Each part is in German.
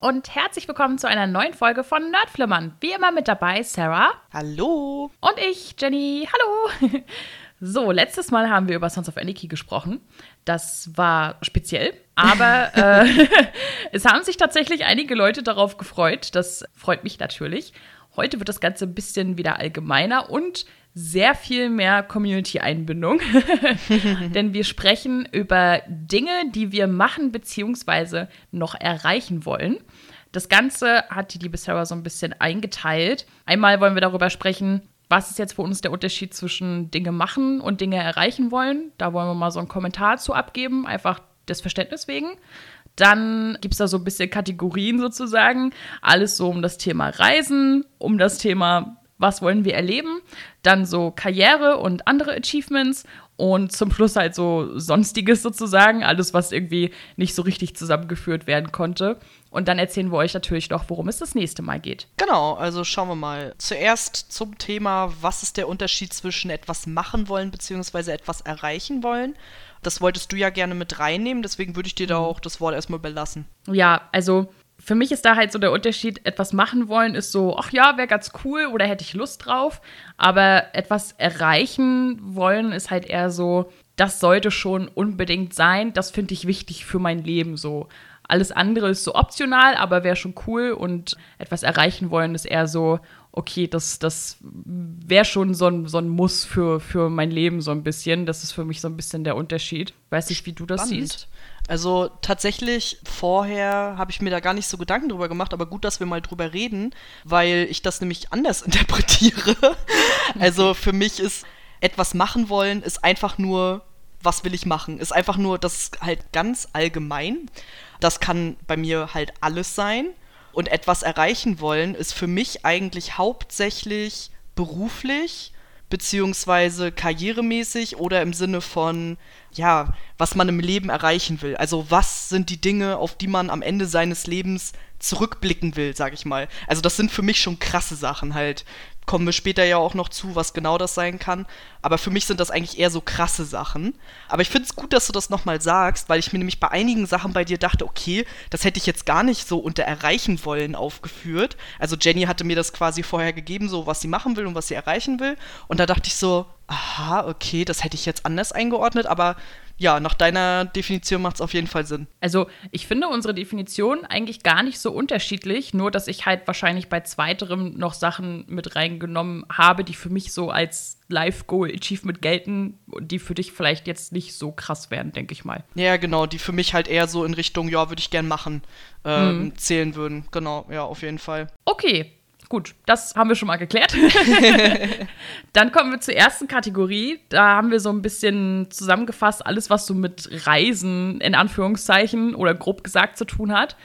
und herzlich willkommen zu einer neuen Folge von Nerdflimmern. Wie immer mit dabei Sarah. Hallo. Und ich, Jenny. Hallo. So, letztes Mal haben wir über Sons of Anarchy gesprochen. Das war speziell, aber äh, es haben sich tatsächlich einige Leute darauf gefreut. Das freut mich natürlich. Heute wird das Ganze ein bisschen wieder allgemeiner und sehr viel mehr Community-Einbindung. Denn wir sprechen über Dinge, die wir machen bzw. noch erreichen wollen. Das Ganze hat die liebe Sarah so ein bisschen eingeteilt. Einmal wollen wir darüber sprechen, was ist jetzt für uns der Unterschied zwischen Dinge machen und Dinge erreichen wollen. Da wollen wir mal so einen Kommentar zu abgeben, einfach des Verständnis wegen. Dann gibt es da so ein bisschen Kategorien sozusagen. Alles so um das Thema Reisen, um das Thema was wollen wir erleben, dann so Karriere und andere Achievements und zum Schluss halt so sonstiges sozusagen, alles, was irgendwie nicht so richtig zusammengeführt werden konnte. Und dann erzählen wir euch natürlich noch, worum es das nächste Mal geht. Genau, also schauen wir mal. Zuerst zum Thema, was ist der Unterschied zwischen etwas machen wollen bzw. etwas erreichen wollen? Das wolltest du ja gerne mit reinnehmen, deswegen würde ich dir da mhm. auch das Wort erstmal überlassen. Ja, also für mich ist da halt so der Unterschied, etwas machen wollen ist so, ach ja, wäre ganz cool oder hätte ich Lust drauf. Aber etwas erreichen wollen ist halt eher so, das sollte schon unbedingt sein. Das finde ich wichtig für mein Leben so. Alles andere ist so optional, aber wäre schon cool. Und etwas erreichen wollen ist eher so, okay, das, das wäre schon so ein, so ein Muss für, für mein Leben so ein bisschen. Das ist für mich so ein bisschen der Unterschied. Weiß nicht, wie du das Spannend. siehst. Also tatsächlich, vorher habe ich mir da gar nicht so Gedanken drüber gemacht, aber gut, dass wir mal drüber reden, weil ich das nämlich anders interpretiere. also für mich ist etwas machen wollen, ist einfach nur, was will ich machen? Ist einfach nur, das ist halt ganz allgemein. Das kann bei mir halt alles sein. Und etwas erreichen wollen ist für mich eigentlich hauptsächlich beruflich beziehungsweise karrieremäßig oder im Sinne von, ja, was man im Leben erreichen will. Also was sind die Dinge, auf die man am Ende seines Lebens zurückblicken will, sag ich mal. Also das sind für mich schon krasse Sachen halt kommen wir später ja auch noch zu, was genau das sein kann. Aber für mich sind das eigentlich eher so krasse Sachen. Aber ich finde es gut, dass du das nochmal sagst, weil ich mir nämlich bei einigen Sachen bei dir dachte, okay, das hätte ich jetzt gar nicht so unter erreichen wollen aufgeführt. Also Jenny hatte mir das quasi vorher gegeben, so was sie machen will und was sie erreichen will. Und da dachte ich so, aha, okay, das hätte ich jetzt anders eingeordnet, aber ja, nach deiner Definition macht es auf jeden Fall Sinn. Also, ich finde unsere Definition eigentlich gar nicht so unterschiedlich, nur dass ich halt wahrscheinlich bei zweiterem noch Sachen mit reingenommen habe, die für mich so als Life-Goal-Achievement gelten und die für dich vielleicht jetzt nicht so krass werden, denke ich mal. Ja, genau, die für mich halt eher so in Richtung, ja, würde ich gern machen, ähm, mhm. zählen würden. Genau, ja, auf jeden Fall. Okay, Gut, das haben wir schon mal geklärt. Dann kommen wir zur ersten Kategorie. Da haben wir so ein bisschen zusammengefasst, alles, was so mit Reisen in Anführungszeichen oder grob gesagt zu tun hat.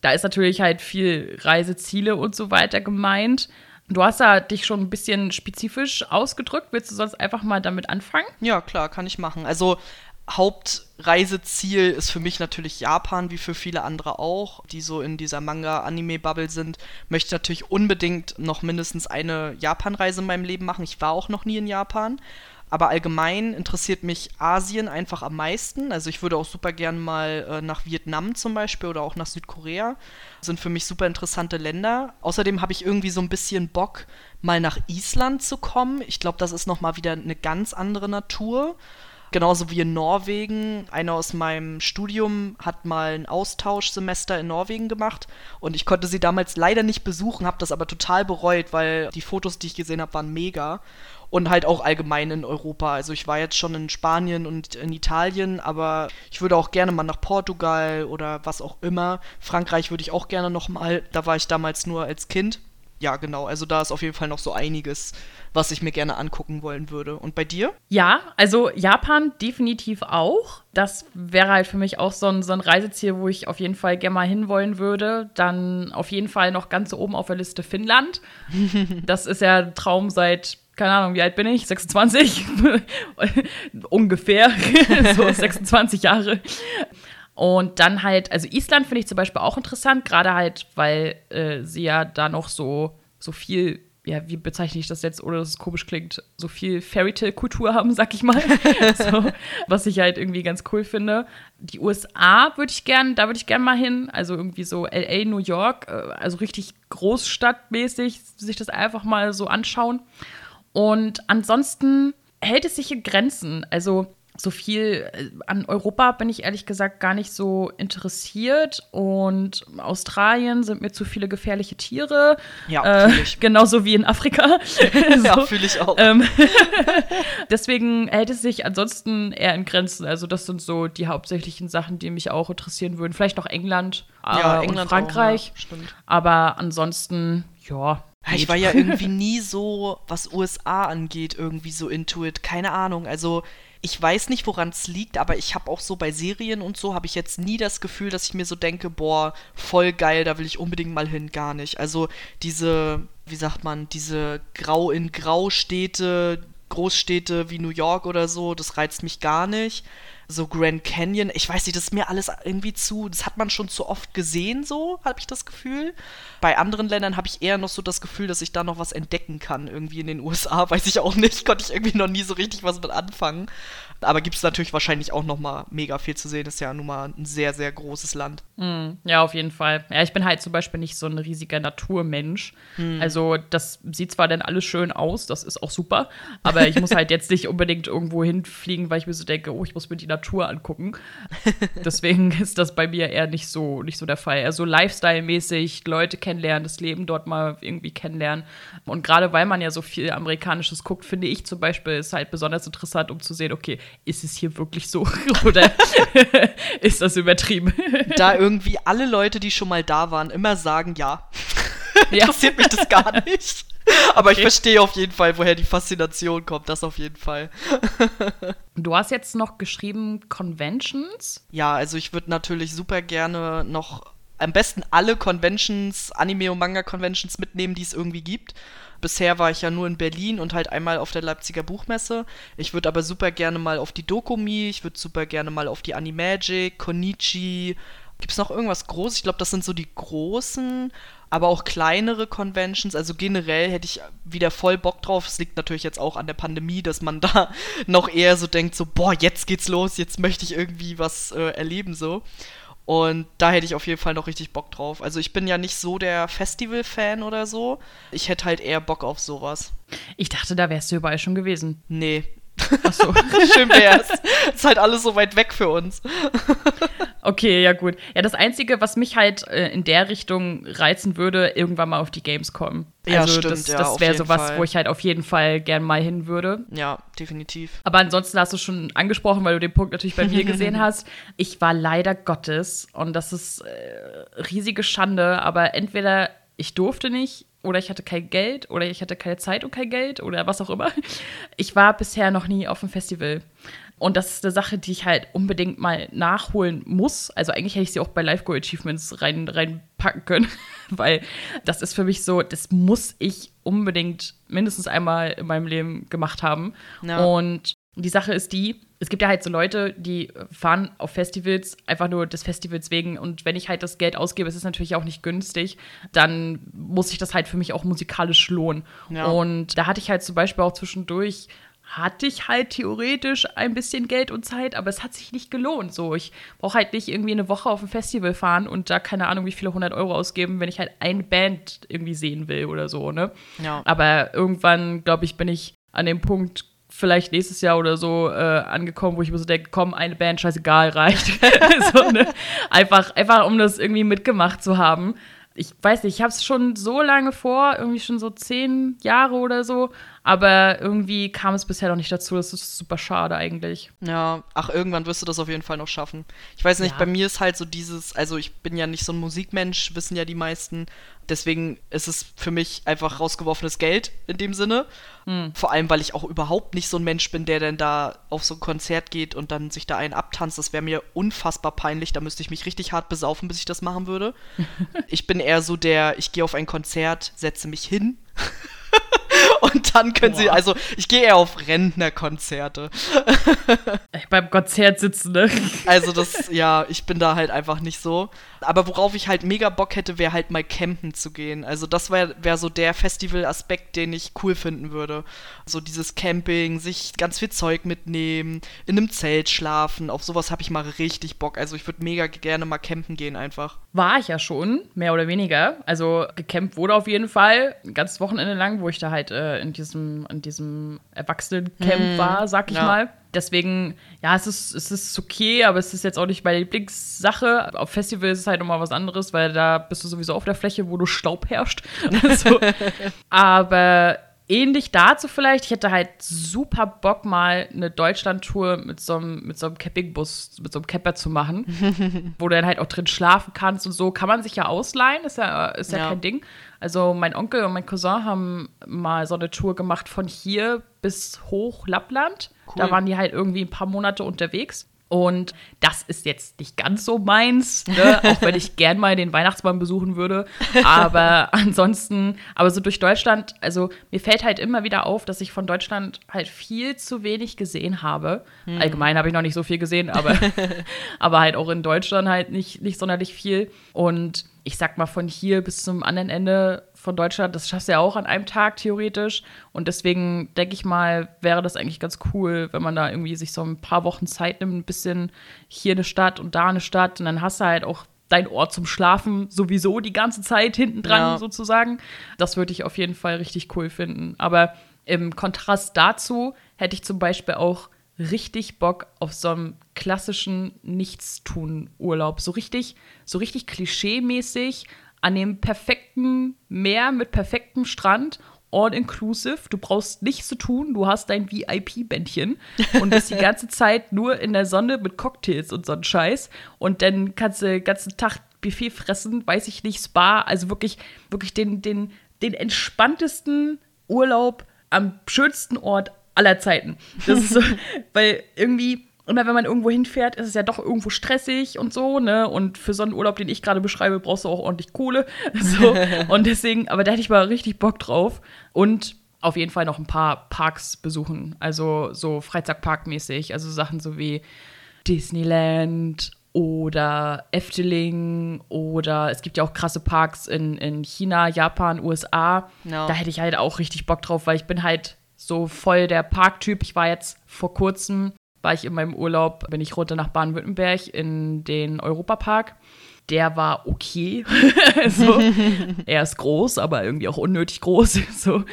Da ist natürlich halt viel Reiseziele und so weiter gemeint. Du hast da dich schon ein bisschen spezifisch ausgedrückt. Willst du sonst einfach mal damit anfangen? Ja, klar, kann ich machen. Also Hauptreiseziel ist für mich natürlich Japan, wie für viele andere auch, die so in dieser Manga-Anime-Bubble sind. Möchte natürlich unbedingt noch mindestens eine Japan-Reise in meinem Leben machen. Ich war auch noch nie in Japan. Aber allgemein interessiert mich Asien einfach am meisten. Also ich würde auch super gern mal äh, nach Vietnam zum Beispiel oder auch nach Südkorea. Das sind für mich super interessante Länder. Außerdem habe ich irgendwie so ein bisschen Bock, mal nach Island zu kommen. Ich glaube, das ist nochmal wieder eine ganz andere Natur. Genauso wie in Norwegen. Einer aus meinem Studium hat mal ein Austauschsemester in Norwegen gemacht und ich konnte sie damals leider nicht besuchen, habe das aber total bereut, weil die Fotos, die ich gesehen habe, waren mega. Und halt auch allgemein in Europa. Also ich war jetzt schon in Spanien und in Italien, aber ich würde auch gerne mal nach Portugal oder was auch immer. Frankreich würde ich auch gerne noch mal. Da war ich damals nur als Kind ja, genau. Also da ist auf jeden Fall noch so einiges, was ich mir gerne angucken wollen würde. Und bei dir? Ja, also Japan definitiv auch. Das wäre halt für mich auch so ein, so ein Reiseziel, wo ich auf jeden Fall gerne mal hinwollen würde. Dann auf jeden Fall noch ganz oben auf der Liste Finnland. das ist ja ein Traum seit keine Ahnung, wie alt bin ich? 26? Ungefähr. so 26 Jahre. Und dann halt, also Island finde ich zum Beispiel auch interessant, gerade halt, weil äh, sie ja da noch so, so viel ja, wie bezeichne ich das jetzt, ohne dass es komisch klingt, so viel Fairytale-Kultur haben, sag ich mal. so, was ich halt irgendwie ganz cool finde. Die USA würde ich gern, da würde ich gern mal hin. Also irgendwie so LA, New York, äh, also richtig großstadtmäßig, sich das einfach mal so anschauen. Und ansonsten hält es sich in Grenzen. Also so viel äh, an Europa bin ich ehrlich gesagt gar nicht so interessiert und Australien sind mir zu viele gefährliche Tiere. Ja, äh, genauso wie in Afrika. so. Ja, fühle ich auch. Ähm, deswegen hält es sich ansonsten eher in Grenzen. Also das sind so die hauptsächlichen Sachen, die mich auch interessieren würden. Vielleicht noch England, äh, ja, England und Frankreich. Auch, ja, Aber ansonsten, ja, ich war ja irgendwie nie so, was USA angeht, irgendwie so into it. Keine Ahnung. Also ich weiß nicht, woran es liegt, aber ich habe auch so bei Serien und so, habe ich jetzt nie das Gefühl, dass ich mir so denke, boah, voll geil, da will ich unbedingt mal hin, gar nicht. Also diese, wie sagt man, diese Grau in Grau Städte, Großstädte wie New York oder so, das reizt mich gar nicht so Grand Canyon, ich weiß nicht, das ist mir alles irgendwie zu, das hat man schon zu oft gesehen, so habe ich das Gefühl. Bei anderen Ländern habe ich eher noch so das Gefühl, dass ich da noch was entdecken kann. Irgendwie in den USA, weiß ich auch nicht, konnte ich irgendwie noch nie so richtig was mit anfangen. Aber gibt es natürlich wahrscheinlich auch noch mal mega viel zu sehen. Das ist ja nun mal ein sehr, sehr großes Land. Mm, ja, auf jeden Fall. Ja, ich bin halt zum Beispiel nicht so ein riesiger Naturmensch. Mm. Also das sieht zwar dann alles schön aus, das ist auch super, aber ich muss halt jetzt nicht unbedingt irgendwo hinfliegen, weil ich mir so denke, oh, ich muss mir die Natur angucken. Deswegen ist das bei mir eher nicht so, nicht so der Fall. Also Lifestyle-mäßig, Leute kennenlernen, das Leben dort mal irgendwie kennenlernen. Und gerade weil man ja so viel Amerikanisches guckt, finde ich zum Beispiel, ist halt besonders interessant, um zu sehen, okay, ist es hier wirklich so oder ist das übertrieben? Da irgendwie alle Leute, die schon mal da waren, immer sagen, ja. Interessiert mich das gar nicht. Aber okay. ich verstehe auf jeden Fall, woher die Faszination kommt. Das auf jeden Fall. du hast jetzt noch geschrieben Conventions? Ja, also ich würde natürlich super gerne noch am besten alle Conventions, Anime- und Manga-Conventions mitnehmen, die es irgendwie gibt. Bisher war ich ja nur in Berlin und halt einmal auf der Leipziger Buchmesse. Ich würde aber super gerne mal auf die Dokumi, ich würde super gerne mal auf die Animagic, Konichi. Gibt es noch irgendwas Großes? Ich glaube, das sind so die großen, aber auch kleinere Conventions. Also generell hätte ich wieder voll Bock drauf. Es liegt natürlich jetzt auch an der Pandemie, dass man da noch eher so denkt, so, boah, jetzt geht's los, jetzt möchte ich irgendwie was äh, erleben so. Und da hätte ich auf jeden Fall noch richtig Bock drauf. Also ich bin ja nicht so der Festival-Fan oder so. Ich hätte halt eher Bock auf sowas. Ich dachte, da wärst du überall schon gewesen. Nee, Ach so. Schön wär's. ist halt alles so weit weg für uns. okay, ja gut. Ja, das Einzige, was mich halt äh, in der Richtung reizen würde, irgendwann mal auf die Games kommen. Ja, also stimmt, das, ja, das wäre sowas, Fall. wo ich halt auf jeden Fall gern mal hin würde. Ja, definitiv. Aber ansonsten hast du schon angesprochen, weil du den Punkt natürlich bei mir gesehen hast. Ich war leider Gottes und das ist äh, riesige Schande, aber entweder ich durfte nicht oder ich hatte kein Geld oder ich hatte keine Zeit und kein Geld oder was auch immer. Ich war bisher noch nie auf einem Festival. Und das ist eine Sache, die ich halt unbedingt mal nachholen muss. Also eigentlich hätte ich sie auch bei Live Go Achievements rein, reinpacken können, weil das ist für mich so, das muss ich unbedingt mindestens einmal in meinem Leben gemacht haben. Ja. Und die Sache ist die, es gibt ja halt so Leute, die fahren auf Festivals einfach nur des Festivals wegen. Und wenn ich halt das Geld ausgebe, es ist natürlich auch nicht günstig, dann muss ich das halt für mich auch musikalisch lohnen. Ja. Und da hatte ich halt zum Beispiel auch zwischendurch hatte ich halt theoretisch ein bisschen Geld und Zeit, aber es hat sich nicht gelohnt. So, ich brauche halt nicht irgendwie eine Woche auf ein Festival fahren und da keine Ahnung, wie viele hundert Euro ausgeben, wenn ich halt eine Band irgendwie sehen will oder so, ne? Ja. Aber irgendwann, glaube ich, bin ich an dem Punkt vielleicht nächstes Jahr oder so äh, angekommen, wo ich mir so denke, komm, eine Band, scheißegal, reicht. so, ne? einfach, einfach, um das irgendwie mitgemacht zu haben. Ich weiß nicht, ich habe es schon so lange vor, irgendwie schon so zehn Jahre oder so, aber irgendwie kam es bisher noch nicht dazu. Das ist super schade eigentlich. Ja, ach, irgendwann wirst du das auf jeden Fall noch schaffen. Ich weiß nicht, ja. bei mir ist halt so dieses, also ich bin ja nicht so ein Musikmensch, wissen ja die meisten. Deswegen ist es für mich einfach rausgeworfenes Geld in dem Sinne. Mhm. Vor allem, weil ich auch überhaupt nicht so ein Mensch bin, der dann da auf so ein Konzert geht und dann sich da einen abtanzt. Das wäre mir unfassbar peinlich. Da müsste ich mich richtig hart besaufen, bis ich das machen würde. ich bin eher so der, ich gehe auf ein Konzert, setze mich hin und dann können Boah. sie, also ich gehe eher auf Rentnerkonzerte. Beim Konzert sitzen, ne? Also das, ja, ich bin da halt einfach nicht so. Aber worauf ich halt mega Bock hätte, wäre halt mal campen zu gehen. Also das wäre wär so der Festival-Aspekt, den ich cool finden würde. So dieses Camping, sich ganz viel Zeug mitnehmen, in einem Zelt schlafen, auf sowas habe ich mal richtig Bock. Also ich würde mega gerne mal campen gehen einfach. War ich ja schon, mehr oder weniger. Also gecampt wurde auf jeden Fall, ein ganzes Wochenende lang, wo ich da halt äh, in diesem, in diesem Erwachsenencamp hm, war, sag ich ja. mal. Deswegen, ja, es ist, es ist okay, aber es ist jetzt auch nicht meine Lieblingssache. Auf Festivals ist es halt nochmal was anderes, weil da bist du sowieso auf der Fläche, wo du Staub herrscht. also, aber ähnlich dazu vielleicht, ich hätte halt super Bock, mal eine Deutschland-Tour mit so einem, mit so einem Campingbus, mit so einem Camper zu machen, wo du dann halt auch drin schlafen kannst und so. Kann man sich ja ausleihen, ist ja, ist ja, ja. kein Ding. Also mein Onkel und mein Cousin haben mal so eine Tour gemacht von hier bis hoch Lappland. Cool. Da waren die halt irgendwie ein paar Monate unterwegs. Und das ist jetzt nicht ganz so meins, ne? auch wenn ich gern mal den Weihnachtsbaum besuchen würde. Aber ansonsten, aber so durch Deutschland, also mir fällt halt immer wieder auf, dass ich von Deutschland halt viel zu wenig gesehen habe. Hm. Allgemein habe ich noch nicht so viel gesehen, aber, aber halt auch in Deutschland halt nicht, nicht sonderlich viel. Und ich sag mal, von hier bis zum anderen Ende von Deutschland, das schaffst du ja auch an einem Tag theoretisch. Und deswegen denke ich mal, wäre das eigentlich ganz cool, wenn man da irgendwie sich so ein paar Wochen Zeit nimmt, ein bisschen hier eine Stadt und da eine Stadt. Und dann hast du halt auch dein Ort zum Schlafen sowieso die ganze Zeit hinten dran ja. sozusagen. Das würde ich auf jeden Fall richtig cool finden. Aber im Kontrast dazu hätte ich zum Beispiel auch richtig Bock auf so einen klassischen Nichtstun-Urlaub. So richtig, so richtig klischee-mäßig an dem perfekten Meer mit perfektem Strand all inclusive. Du brauchst nichts zu tun. Du hast dein VIP-Bändchen und bist die ganze Zeit nur in der Sonne mit Cocktails und so einen Scheiß. Und dann kannst du den ganzen Tag Buffet fressen, weiß ich nicht, Spa. Also wirklich, wirklich den, den, den entspanntesten Urlaub am schönsten Ort aller Zeiten. Das ist so, weil irgendwie immer wenn man irgendwo hinfährt, ist es ja doch irgendwo stressig und so, ne? Und für so einen Urlaub, den ich gerade beschreibe, brauchst du auch ordentlich Kohle. So. und deswegen, aber da hätte ich mal richtig Bock drauf. Und auf jeden Fall noch ein paar Parks besuchen. Also so Freizeitparkmäßig. Also Sachen so wie Disneyland oder Efteling oder es gibt ja auch krasse Parks in, in China, Japan, USA. No. Da hätte ich halt auch richtig Bock drauf, weil ich bin halt so voll der Parktyp. Ich war jetzt vor kurzem, war ich in meinem Urlaub, bin ich runter nach Baden-Württemberg in den Europapark. Der war okay. so. er ist groß, aber irgendwie auch unnötig groß. so.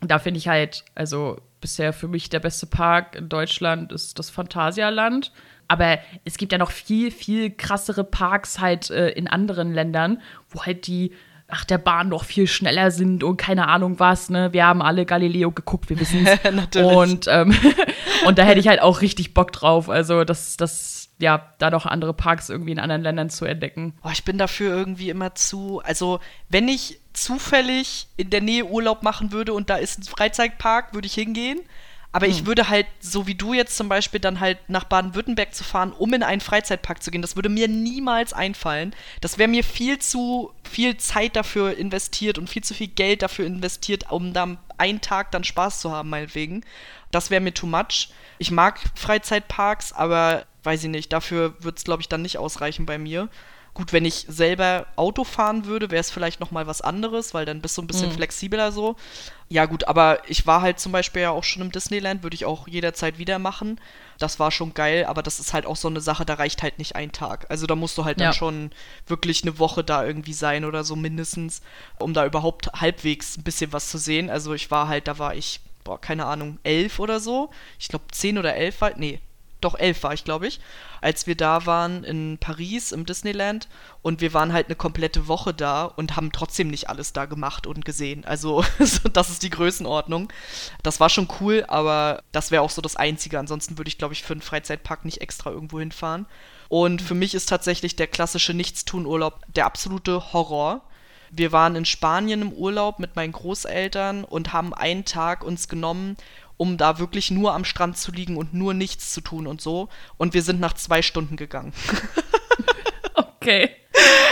Da finde ich halt, also bisher für mich der beste Park in Deutschland ist das Phantasialand. Aber es gibt ja noch viel, viel krassere Parks halt äh, in anderen Ländern, wo halt die ach, der Bahn noch viel schneller sind und keine Ahnung was, ne? Wir haben alle Galileo geguckt, wir wissen es. und, ähm, und da hätte ich halt auch richtig Bock drauf. Also, das, das, ja, da noch andere Parks irgendwie in anderen Ländern zu entdecken. Boah, ich bin dafür irgendwie immer zu, also, wenn ich zufällig in der Nähe Urlaub machen würde und da ist ein Freizeitpark, würde ich hingehen. Aber hm. ich würde halt, so wie du jetzt zum Beispiel, dann halt nach Baden-Württemberg zu fahren, um in einen Freizeitpark zu gehen, das würde mir niemals einfallen. Das wäre mir viel zu viel Zeit dafür investiert und viel zu viel Geld dafür investiert, um da einen Tag dann Spaß zu haben, meinetwegen. Das wäre mir too much. Ich mag Freizeitparks, aber weiß ich nicht, dafür wird es, glaube ich, dann nicht ausreichen bei mir. Gut, wenn ich selber Auto fahren würde, wäre es vielleicht noch mal was anderes, weil dann bist du ein bisschen mhm. flexibler so. Ja gut, aber ich war halt zum Beispiel ja auch schon im Disneyland, würde ich auch jederzeit wieder machen. Das war schon geil, aber das ist halt auch so eine Sache, da reicht halt nicht ein Tag. Also da musst du halt ja. dann schon wirklich eine Woche da irgendwie sein oder so mindestens, um da überhaupt halbwegs ein bisschen was zu sehen. Also ich war halt, da war ich, boah, keine Ahnung, elf oder so. Ich glaube zehn oder elf war, nee, doch elf war ich, glaube ich, als wir da waren in Paris im Disneyland und wir waren halt eine komplette Woche da und haben trotzdem nicht alles da gemacht und gesehen. Also das ist die Größenordnung. Das war schon cool, aber das wäre auch so das Einzige. Ansonsten würde ich, glaube ich, für einen Freizeitpark nicht extra irgendwo hinfahren. Und für mich ist tatsächlich der klassische Nichtstun-Urlaub der absolute Horror. Wir waren in Spanien im Urlaub mit meinen Großeltern und haben einen Tag uns genommen, um da wirklich nur am Strand zu liegen und nur nichts zu tun und so. Und wir sind nach zwei Stunden gegangen. okay.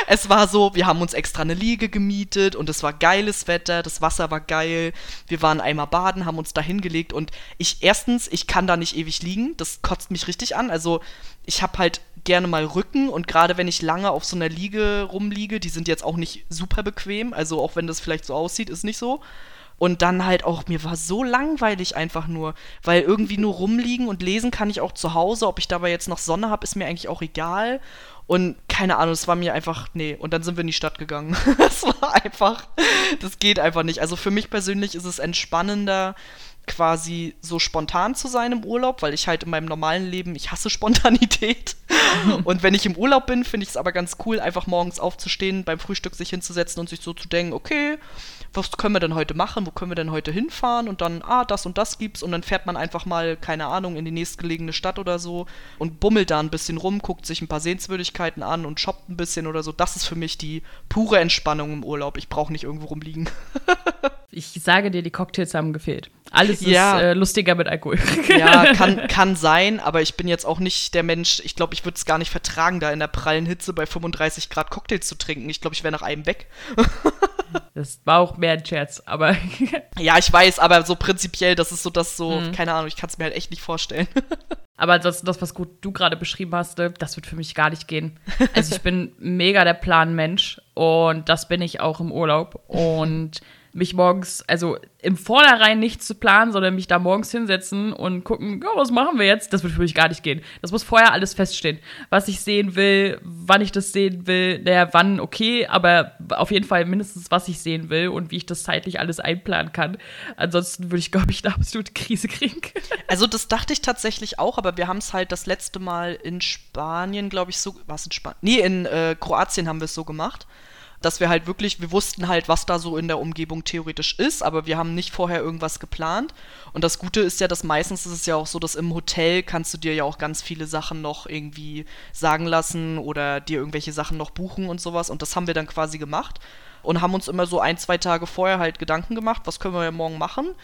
es war so, wir haben uns extra eine Liege gemietet und es war geiles Wetter, das Wasser war geil. Wir waren einmal baden, haben uns da hingelegt und ich erstens, ich kann da nicht ewig liegen, das kotzt mich richtig an. Also ich habe halt gerne mal Rücken und gerade wenn ich lange auf so einer Liege rumliege, die sind jetzt auch nicht super bequem, also auch wenn das vielleicht so aussieht, ist nicht so. Und dann halt auch, mir war so langweilig einfach nur, weil irgendwie nur rumliegen und lesen kann ich auch zu Hause. Ob ich dabei jetzt noch Sonne habe, ist mir eigentlich auch egal. Und keine Ahnung, es war mir einfach, nee. Und dann sind wir in die Stadt gegangen. das war einfach, das geht einfach nicht. Also für mich persönlich ist es entspannender, quasi so spontan zu sein im Urlaub, weil ich halt in meinem normalen Leben, ich hasse Spontanität. und wenn ich im Urlaub bin, finde ich es aber ganz cool, einfach morgens aufzustehen, beim Frühstück sich hinzusetzen und sich so zu denken, okay, was können wir denn heute machen, wo können wir denn heute hinfahren und dann, ah, das und das gibt's und dann fährt man einfach mal, keine Ahnung, in die nächstgelegene Stadt oder so und bummelt da ein bisschen rum, guckt sich ein paar Sehenswürdigkeiten an und shoppt ein bisschen oder so. Das ist für mich die pure Entspannung im Urlaub. Ich brauche nicht irgendwo rumliegen. ich sage dir, die Cocktails haben gefehlt. Alles ja. ist äh, lustiger mit Alkohol. ja, kann, kann sein, aber ich bin jetzt auch nicht der Mensch, ich glaube, ich würde es gar nicht vertragen, da in der prallen Hitze bei 35 Grad Cocktails zu trinken. Ich glaube, ich wäre nach einem weg. Das war auch mehr ein Scherz, aber. ja, ich weiß, aber so prinzipiell, das ist so das so, mhm. keine Ahnung, ich kann es mir halt echt nicht vorstellen. Aber das, das was gut du gerade beschrieben hast, äh, das wird für mich gar nicht gehen. Also ich bin mega der Planmensch und das bin ich auch im Urlaub. Und mich morgens, also im Vornherein nichts zu planen, sondern mich da morgens hinsetzen und gucken, ja, was machen wir jetzt? Das wird für mich gar nicht gehen. Das muss vorher alles feststehen. Was ich sehen will, wann ich das sehen will, naja, wann, okay, aber auf jeden Fall mindestens, was ich sehen will und wie ich das zeitlich alles einplanen kann. Ansonsten würde ich, glaube ich, eine absolute Krise kriegen. Also, das dachte ich tatsächlich auch, aber wir haben es halt das letzte Mal in Spanien, glaube ich, so, was in Spanien? Nee, in äh, Kroatien haben wir es so gemacht dass wir halt wirklich, wir wussten halt, was da so in der Umgebung theoretisch ist, aber wir haben nicht vorher irgendwas geplant. Und das Gute ist ja, dass meistens ist es ja auch so, dass im Hotel kannst du dir ja auch ganz viele Sachen noch irgendwie sagen lassen oder dir irgendwelche Sachen noch buchen und sowas. Und das haben wir dann quasi gemacht und haben uns immer so ein, zwei Tage vorher halt Gedanken gemacht, was können wir ja morgen machen.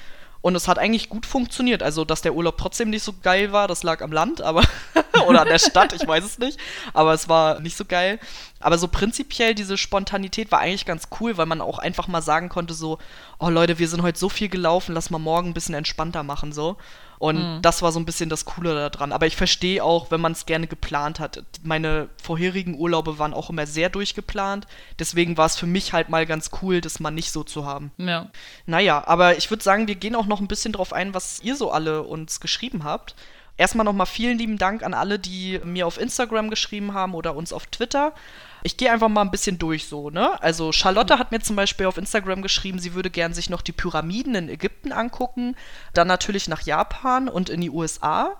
Und es hat eigentlich gut funktioniert. Also, dass der Urlaub trotzdem nicht so geil war, das lag am Land, aber oder an der Stadt, ich weiß es nicht. Aber es war nicht so geil. Aber so prinzipiell diese Spontanität war eigentlich ganz cool, weil man auch einfach mal sagen konnte so, oh Leute, wir sind heute so viel gelaufen, lass mal morgen ein bisschen entspannter machen so. Und mhm. das war so ein bisschen das Coole daran. Aber ich verstehe auch, wenn man es gerne geplant hat. Meine vorherigen Urlaube waren auch immer sehr durchgeplant. Deswegen war es für mich halt mal ganz cool, das mal nicht so zu haben. Ja. Naja, aber ich würde sagen, wir gehen auch noch ein bisschen drauf ein, was ihr so alle uns geschrieben habt. Erstmal nochmal vielen lieben Dank an alle, die mir auf Instagram geschrieben haben oder uns auf Twitter. Ich gehe einfach mal ein bisschen durch so, ne? Also Charlotte hat mir zum Beispiel auf Instagram geschrieben, sie würde gern sich noch die Pyramiden in Ägypten angucken, dann natürlich nach Japan und in die USA.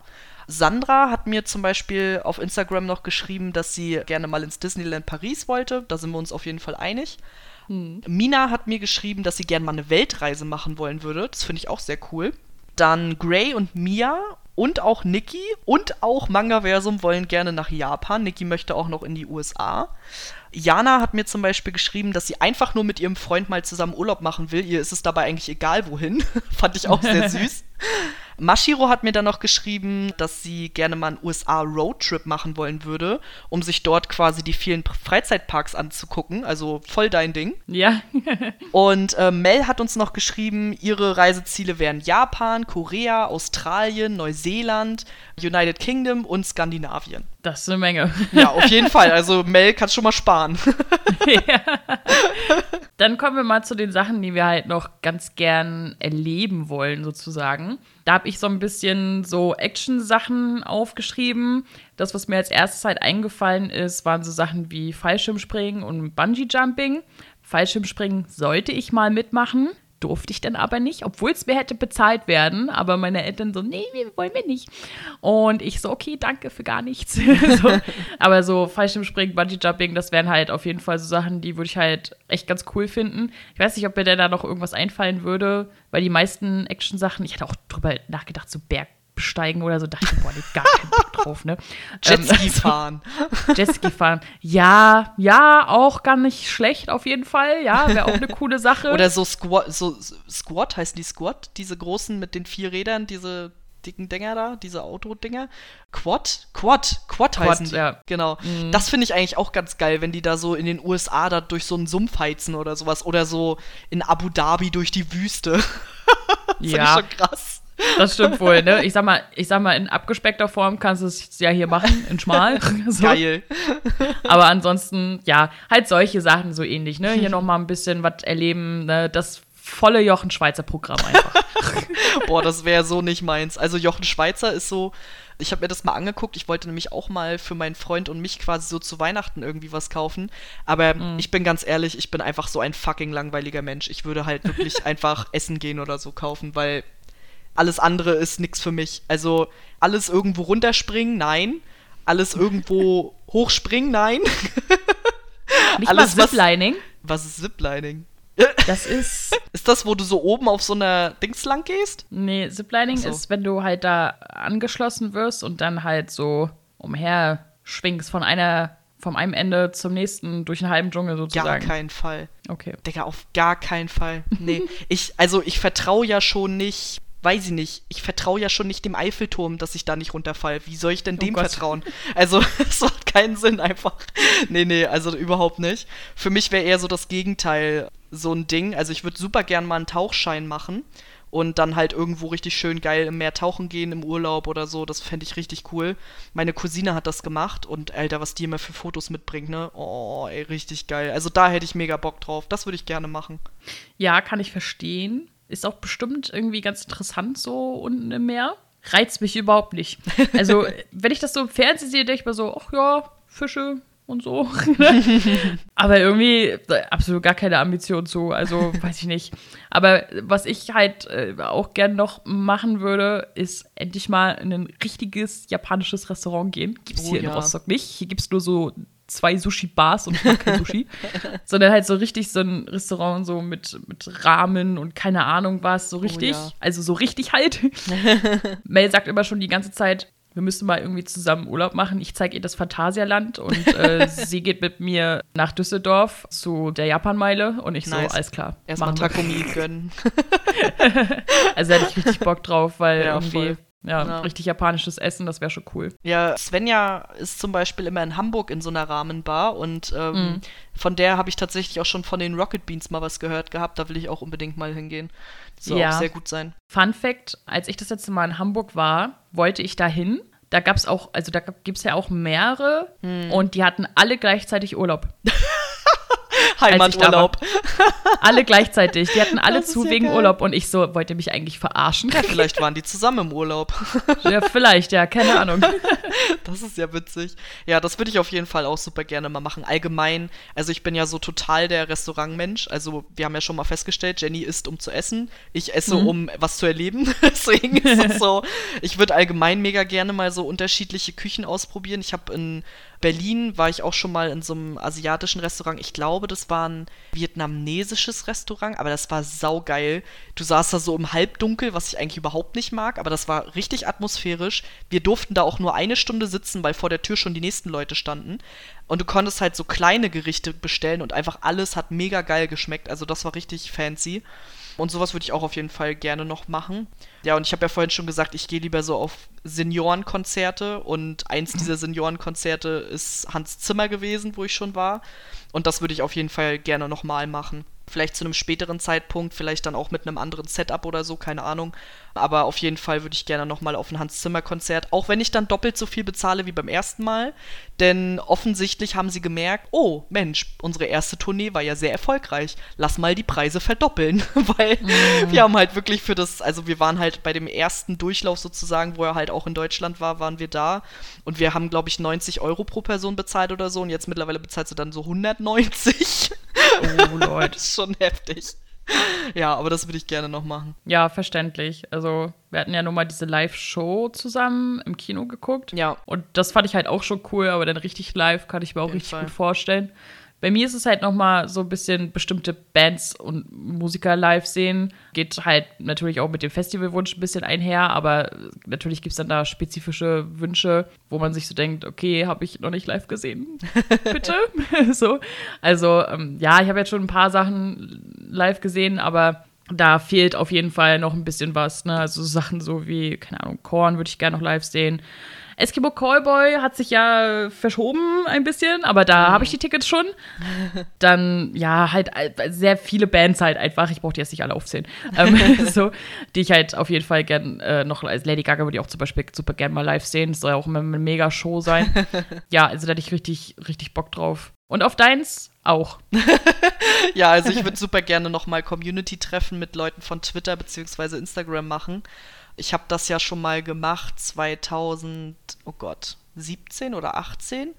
Sandra hat mir zum Beispiel auf Instagram noch geschrieben, dass sie gerne mal ins Disneyland Paris wollte. Da sind wir uns auf jeden Fall einig. Hm. Mina hat mir geschrieben, dass sie gerne mal eine Weltreise machen wollen würde. Das finde ich auch sehr cool. Dann Gray und Mia und auch Nikki und auch Mangaversum wollen gerne nach Japan. Nikki möchte auch noch in die USA. Jana hat mir zum Beispiel geschrieben, dass sie einfach nur mit ihrem Freund mal zusammen Urlaub machen will. Ihr ist es dabei eigentlich egal, wohin. Fand ich auch sehr süß. Mashiro hat mir dann noch geschrieben, dass sie gerne mal einen USA-Roadtrip machen wollen würde, um sich dort quasi die vielen Freizeitparks anzugucken. Also voll dein Ding. Ja. und äh, Mel hat uns noch geschrieben, ihre Reiseziele wären Japan, Korea, Australien, Neuseeland, United Kingdom und Skandinavien. Das ist eine Menge. Ja, auf jeden Fall. Also Mel kann schon mal sparen. ja. Dann kommen wir mal zu den Sachen, die wir halt noch ganz gern erleben wollen, sozusagen. Da habe ich so ein bisschen so Action-Sachen aufgeschrieben. Das, was mir als erstes halt eingefallen ist, waren so Sachen wie Fallschirmspringen und Bungee-Jumping. Fallschirmspringen sollte ich mal mitmachen durfte ich dann aber nicht, obwohl es mir hätte bezahlt werden. Aber meine Eltern so, nee, wir wollen wir nicht. Und ich so, okay, danke für gar nichts. so, aber so Fallschirmspringen, Bungee-Jumping, das wären halt auf jeden Fall so Sachen, die würde ich halt echt ganz cool finden. Ich weiß nicht, ob mir da noch irgendwas einfallen würde, weil die meisten Action-Sachen, ich hatte auch drüber nachgedacht, so Berg besteigen oder so, dachte ich, boah, nee, gar keinen Bock drauf, ne? Jetski ähm, fahren. Jetski fahren. Ja, ja, auch gar nicht schlecht auf jeden Fall. Ja, wäre auch eine coole Sache. Oder so Squat, so Squat heißen die Squat, diese großen mit den vier Rädern, diese dicken Dinger da, diese Autodinger. Quad? Quad, Quad, heißen die. ja. Genau. Mhm. Das finde ich eigentlich auch ganz geil, wenn die da so in den USA da durch so einen Sumpf heizen oder sowas. Oder so in Abu Dhabi durch die Wüste. das finde ich Ja, schon krass. Das stimmt wohl, ne? Ich sag mal, ich sag mal, in abgespeckter Form kannst du es ja hier machen, in schmal. so. Geil. Aber ansonsten, ja, halt solche Sachen so ähnlich, ne? Hier nochmal ein bisschen was erleben, ne? Das volle Jochen Schweizer Programm einfach. Boah, das wäre so nicht meins. Also Jochen Schweizer ist so, ich habe mir das mal angeguckt. Ich wollte nämlich auch mal für meinen Freund und mich quasi so zu Weihnachten irgendwie was kaufen. Aber ich bin ganz ehrlich, ich bin einfach so ein fucking langweiliger Mensch. Ich würde halt wirklich einfach Essen gehen oder so kaufen, weil alles andere ist nix für mich. Also alles irgendwo runterspringen, nein. Alles irgendwo hochspringen, nein. Nicht Alles, mal was- Ziplining. Was ist Ziplining? Das ist. Ist das, wo du so oben auf so einer Dings lang gehst? Nee, Ziplining so. ist, wenn du halt da angeschlossen wirst und dann halt so umher schwingst von einer, vom einem Ende zum nächsten durch einen halben Dschungel Gar sozusagen. keinen Fall. Okay. Digga, auf gar keinen Fall. Nee. ich, also ich vertraue ja schon nicht, weiß ich nicht, ich vertraue ja schon nicht dem Eiffelturm, dass ich da nicht runterfall. Wie soll ich denn Oh dem Gott. vertrauen? Also, es macht keinen Sinn einfach. Nee, nee, also überhaupt nicht. Für mich wäre eher so das Gegenteil so ein Ding. Also ich würde super gern mal einen Tauchschein machen und dann halt irgendwo richtig schön geil im Meer tauchen gehen im Urlaub oder so. Das fände ich richtig cool. Meine Cousine hat das gemacht und Alter, was die immer für Fotos mitbringt, ne? Oh, ey, richtig geil. Also da hätte ich mega Bock drauf. Das würde ich gerne machen. Ja, kann ich verstehen. Ist auch bestimmt irgendwie ganz interessant so unten im Meer. Reizt mich überhaupt nicht. Also, wenn ich das so im Fernsehen sehe, denke ich mir so, ach ja, Fische und so. Aber irgendwie absolut gar keine Ambition zu. Also, weiß ich nicht. Aber was ich halt äh, auch gern noch machen würde, ist endlich mal in ein richtiges japanisches Restaurant gehen. Gibt's Oh hier in ja. Rostock nicht. Hier gibt's nur so zwei Sushi-Bars und ich mag kein Sushi. sondern halt so richtig so ein Restaurant so mit, mit Rahmen und keine Ahnung was, so richtig. ja. Also so richtig halt. Mel sagt immer schon die ganze Zeit, wir müssen mal irgendwie zusammen Urlaub machen. Ich zeige ihr das Phantasialand und äh, sie geht mit mir nach Düsseldorf zu der Japanmeile und ich Nice. so, alles klar. Erstmal. Takumi gönnen. Also da hätte ich richtig Bock drauf, weil Ja, irgendwie, voll. Ja, Ja. richtig japanisches Essen, das wäre schon cool. Ja, Svenja ist zum Beispiel immer in Hamburg in so einer Rahmenbar und ähm, Mhm. von der habe ich tatsächlich auch schon von den Rocket Beans mal was gehört gehabt. Da will ich auch unbedingt mal hingehen. Soll Ja. auch sehr gut sein. Fun Fact: Als ich das letzte Mal in Hamburg war, wollte ich dahin. Da gab es auch, also da gibt es ja auch mehrere Hm. und die hatten alle gleichzeitig Urlaub. Heimaturlaub. Alle gleichzeitig. Die hatten alle zu ja wegen geil. Urlaub und ich so, wollte mich eigentlich verarschen. Ja, vielleicht waren die zusammen im Urlaub. ja, vielleicht, ja, keine Ahnung. Das ist ja witzig. Ja, das würde ich auf jeden Fall auch super gerne mal machen. Allgemein, also ich bin ja so total der Restaurantmensch. Also wir haben ja schon mal festgestellt, Jenny isst, um zu essen. Ich esse, Mhm. um was zu erleben. Deswegen ist es so. Ich würde allgemein mega gerne mal so unterschiedliche Küchen ausprobieren. Ich habe in Berlin, war ich auch schon mal in so einem asiatischen Restaurant. Ich glaube, das war ein vietnamesisches Restaurant, aber das war saugeil. Du saßt da so im Halbdunkel, was ich eigentlich überhaupt nicht mag, aber das war richtig atmosphärisch. Wir durften da auch nur eine Stunde sitzen, weil vor der Tür schon die nächsten Leute standen. Und du konntest halt so kleine Gerichte bestellen und einfach alles hat mega geil geschmeckt. Also das war richtig fancy. Und sowas würde ich auch auf jeden Fall gerne noch machen. Ja, und ich habe ja vorhin schon gesagt, ich gehe lieber so auf Seniorenkonzerte. Und eins dieser Seniorenkonzerte ist Hans Zimmer gewesen, wo ich schon war. Und das würde ich auf jeden Fall gerne nochmal machen. Vielleicht zu einem späteren Zeitpunkt, vielleicht dann auch mit einem anderen Setup oder so, keine Ahnung. Aber auf jeden Fall würde ich gerne nochmal auf ein Hans Zimmer Konzert, auch wenn ich dann doppelt so viel bezahle wie beim ersten Mal. Denn offensichtlich haben sie gemerkt, oh Mensch, unsere erste Tournee war ja sehr erfolgreich. Lass mal die Preise verdoppeln. Weil wir haben halt wirklich für das, also wir waren halt bei dem ersten Durchlauf sozusagen, wo er halt auch in Deutschland war, waren wir da. Und wir haben, glaube ich, 90 Euro pro Person bezahlt oder so. Und jetzt mittlerweile bezahlst du dann so 190. Oh, Leute. das ist schon heftig. Ja, aber das würde ich gerne noch machen. Ja, verständlich. Also, wir hatten ja nur mal diese Live-Show zusammen im Kino geguckt. Ja. Und das fand ich halt auch schon cool, aber dann richtig live kann ich mir auch richtig Fall. gut vorstellen. Bei mir ist es halt noch mal so ein bisschen bestimmte Bands und Musiker live sehen. Geht halt natürlich auch mit dem Festivalwunsch ein bisschen einher, aber natürlich gibt es dann da spezifische Wünsche, wo man sich so denkt, okay, habe ich noch nicht live gesehen. Bitte? so. Also, ähm, ja, ich habe jetzt schon ein paar Sachen live gesehen, aber da fehlt auf jeden Fall noch ein bisschen was. Ne? Also Sachen so wie, keine Ahnung, Korn würde ich gerne noch live sehen. Eskimo Callboy hat sich ja verschoben ein bisschen, aber da mhm. habe ich die Tickets schon. Dann, ja, halt sehr viele Bands halt einfach. Ich brauche die jetzt nicht alle aufzählen. ähm, so, die ich halt auf jeden Fall gern äh, noch, als Lady Gaga würde ich auch zum Beispiel super gerne mal live sehen. Das soll ja auch immer eine mega Show sein. ja, also da hatte ich richtig, richtig Bock drauf. Und auf deins auch. ja, also ich würde super gerne nochmal Community-Treffen mit Leuten von Twitter bzw. Instagram machen. Ich habe das ja schon mal gemacht 2000, oh Gott, 17 oder 18.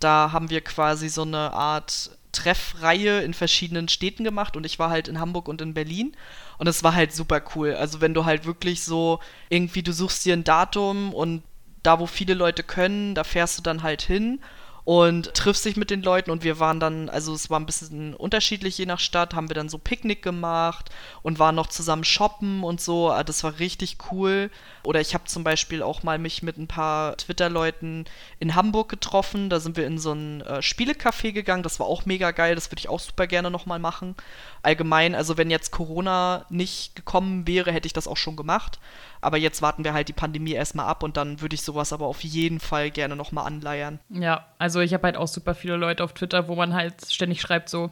Da haben wir quasi so eine Art Treffreihe in verschiedenen Städten gemacht und ich war halt in Hamburg und in Berlin und es war halt super cool. Also wenn du halt wirklich so irgendwie du suchst dir ein Datum und da wo viele Leute können, da fährst du dann halt hin und triffst dich mit den Leuten und wir waren dann, also es war ein bisschen unterschiedlich je nach Stadt, haben wir dann so Picknick gemacht und waren noch zusammen shoppen und so. Ah, das war richtig cool. Oder ich habe zum Beispiel auch mal mich mit ein paar Twitter-Leuten in Hamburg getroffen. Da sind wir in so ein äh, Spielecafé gegangen. Das war auch mega geil. Das würde ich auch super gerne nochmal machen. Allgemein, also wenn jetzt Corona nicht gekommen wäre, hätte ich das auch schon gemacht. Aber jetzt warten wir halt die Pandemie erstmal ab und dann würde ich sowas aber auf jeden Fall gerne nochmal anleiern. Ja, also ich habe halt auch super viele Leute auf Twitter, wo man halt ständig schreibt so,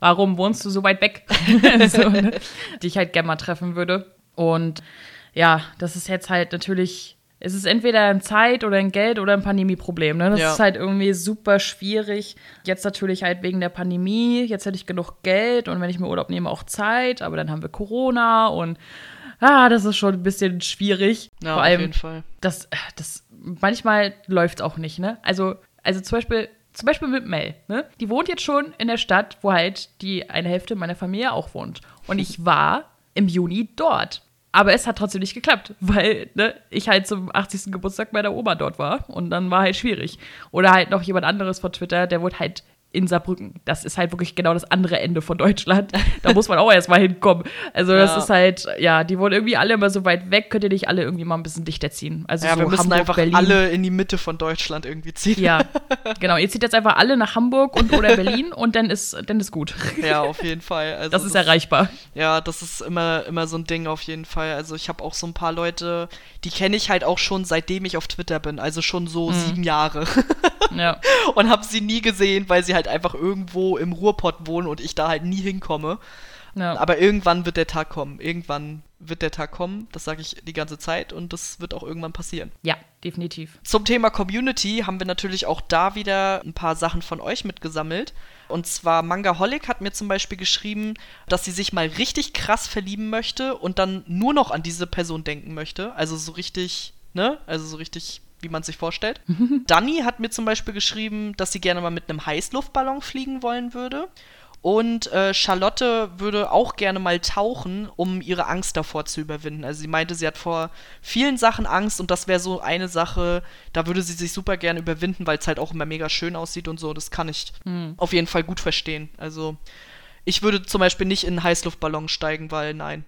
warum wohnst du so weit weg? so, ne? Die ich halt gerne mal treffen würde. Und ja, das ist jetzt halt natürlich es ist entweder ein Zeit- oder ein Geld- oder ein Pandemieproblem. Ne? Das ja. ist halt irgendwie super schwierig. Jetzt natürlich halt wegen der Pandemie. Jetzt hätte ich genug Geld und wenn ich mir Urlaub nehme, auch Zeit. Aber dann haben wir Corona und ah, das ist schon ein bisschen schwierig. Ja, Vor allem, auf jeden Fall. Das, das, manchmal läuft es auch nicht, ne? Also, also zum Beispiel, zum Beispiel mit Mel, ne? Die wohnt jetzt schon in der Stadt, wo halt die eine Hälfte meiner Familie auch wohnt. Und ich war im Juni dort. Aber es hat trotzdem nicht geklappt, weil ne, ich halt zum 80. Geburtstag meiner Oma dort war und dann war halt schwierig. Oder halt noch jemand anderes von Twitter, der wurde halt in Saarbrücken. Das ist halt wirklich genau das andere Ende von Deutschland. Da muss man auch erstmal hinkommen. Also, ja. das ist halt, ja, die wollen irgendwie alle immer so weit weg. Könnt ihr nicht alle irgendwie mal ein bisschen dichter ziehen? Also, ja, so wir müssen Hamburg, einfach Berlin. alle in die Mitte von Deutschland irgendwie ziehen. Ja, genau. Ihr zieht jetzt einfach alle nach Hamburg und oder Berlin und dann ist, dann ist gut. Ja, auf jeden Fall. Also, das ist das, erreichbar. Ja, das ist immer, immer so ein Ding auf jeden Fall. Also, ich habe auch so ein paar Leute, die kenne ich halt auch schon seitdem ich auf Twitter bin. Also schon so mhm. sieben Jahre. Ja. und habe sie nie gesehen, weil sie halt einfach irgendwo im Ruhrpott wohnen und ich da halt nie hinkomme. Ja. Aber irgendwann wird der Tag kommen. Irgendwann wird der Tag kommen. Das sage ich die ganze Zeit und das wird auch irgendwann passieren. Ja, definitiv. Zum Thema Community haben wir natürlich auch da wieder ein paar Sachen von euch mitgesammelt. Und zwar Mangaholic hat mir zum Beispiel geschrieben, dass sie sich mal richtig krass verlieben möchte und dann nur noch an diese Person denken möchte. Also so richtig, ne? Also so richtig wie man sich vorstellt. Dani hat mir zum Beispiel geschrieben, dass sie gerne mal mit einem Heißluftballon fliegen wollen würde. Und äh, Charlotte würde auch gerne mal tauchen, um ihre Angst davor zu überwinden. Also sie meinte, sie hat vor vielen Sachen Angst und das wäre so eine Sache, da würde sie sich super gerne überwinden, weil es halt auch immer mega schön aussieht und so. Das kann ich mhm. auf jeden Fall gut verstehen. Also ich würde zum Beispiel nicht in einen Heißluftballon steigen, weil nein.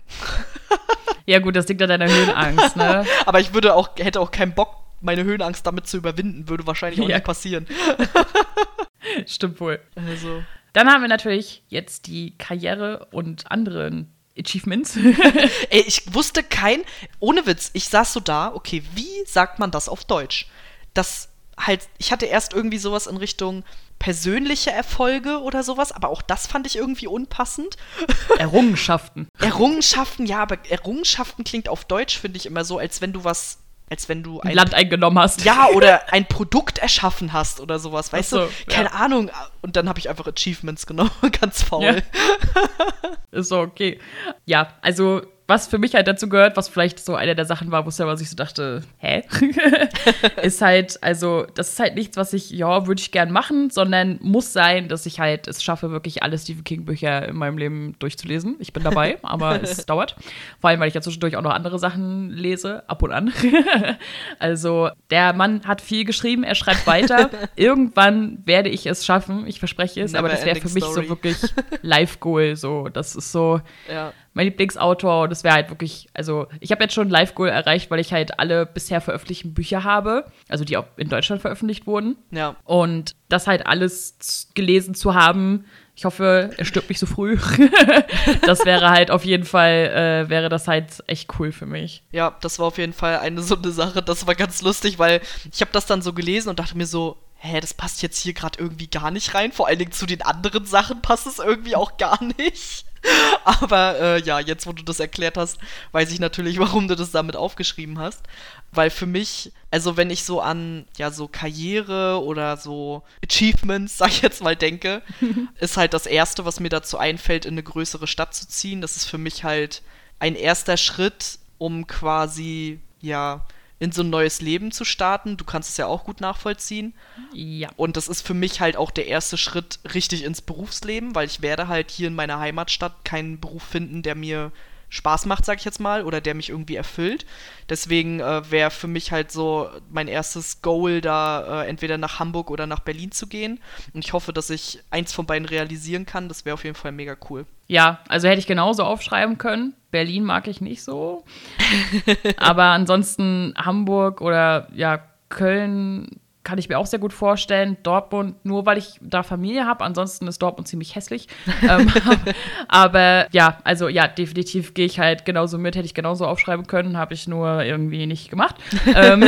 ja gut, das liegt an deiner Höhenangst, ne? Aber ich würde auch, hätte auch keinen Bock meine Höhenangst damit zu überwinden, würde wahrscheinlich auch ja. nicht passieren. Stimmt wohl. Also. Dann haben wir natürlich jetzt die Karriere und anderen Achievements. Ey, ich wusste kein, ohne Witz, ich saß so da, okay, wie sagt man das auf Deutsch? Das halt, ich hatte erst irgendwie sowas in Richtung persönliche Erfolge oder sowas, aber auch das fand ich irgendwie unpassend. Errungenschaften. Errungenschaften, ja, aber Errungenschaften klingt auf Deutsch, finde ich immer so, als wenn du was als wenn du ein Land eingenommen hast. Ja, oder ein Produkt erschaffen hast oder sowas, weißt so, du? Keine ja. Ahnung. Und dann habe ich einfach Achievements genommen, ganz faul. Ja. Ist so okay. Ja, also was für mich halt dazu gehört, was vielleicht so eine der Sachen war, wo selber sich so dachte, hä? ist halt, also, das ist halt nichts, was ich, ja, würde ich gern machen, sondern muss sein, dass ich halt es schaffe, wirklich alle Stephen King-Bücher in meinem Leben durchzulesen. Ich bin dabei, aber es dauert. Vor allem, weil ich ja zwischendurch auch noch andere Sachen lese, ab und an. also, der Mann hat viel geschrieben, er schreibt weiter. Irgendwann werde ich es schaffen, ich verspreche es, Never aber das wäre für mich Story. so wirklich Live-Goal. So, das ist so. Ja mein Lieblingsautor. Und es wäre halt wirklich, also ich habe jetzt schon ein Live-Goal erreicht, weil ich halt alle bisher veröffentlichten Bücher habe, also die auch in Deutschland veröffentlicht wurden. Ja. Und das halt alles gelesen zu haben, ich hoffe, er stirbt nicht so früh. das wäre halt auf jeden Fall, äh, wäre das halt echt cool für mich. Ja, das war auf jeden Fall eine so eine Sache. Das war ganz lustig, weil ich habe das dann so gelesen und dachte mir so, hä, das passt jetzt hier gerade irgendwie gar nicht rein. Vor allen Dingen zu den anderen Sachen passt es irgendwie auch gar nicht. Aber äh, ja, jetzt wo du das erklärt hast, weiß ich natürlich, warum du das damit aufgeschrieben hast. Weil für mich, also wenn ich so an ja so Karriere oder so Achievements, sag ich jetzt mal, denke, ist halt das Erste, was mir dazu einfällt, in eine größere Stadt zu ziehen. Das ist für mich halt ein erster Schritt, um quasi, ja, in so ein neues Leben zu starten. Du kannst es ja auch gut nachvollziehen. Ja. Und das ist für mich halt auch der erste Schritt richtig ins Berufsleben, weil ich werde halt hier in meiner Heimatstadt keinen Beruf finden, der mir Spaß macht, sag ich jetzt mal, oder der mich irgendwie erfüllt. Deswegen äh, wäre für mich halt so mein erstes Goal, da äh, entweder nach Hamburg oder nach Berlin zu gehen. Und ich hoffe, dass ich eins von beiden realisieren kann. Das wäre auf jeden Fall mega cool. Ja, also hätte ich genauso aufschreiben können. Berlin mag ich nicht so. Aber ansonsten Hamburg oder ja, Köln kann ich mir auch sehr gut vorstellen. Dortmund, nur weil ich da Familie habe, ansonsten ist Dortmund ziemlich hässlich. ähm, aber ja, also ja, definitiv gehe ich halt genauso mit, hätte ich genauso aufschreiben können, habe ich nur irgendwie nicht gemacht. ähm,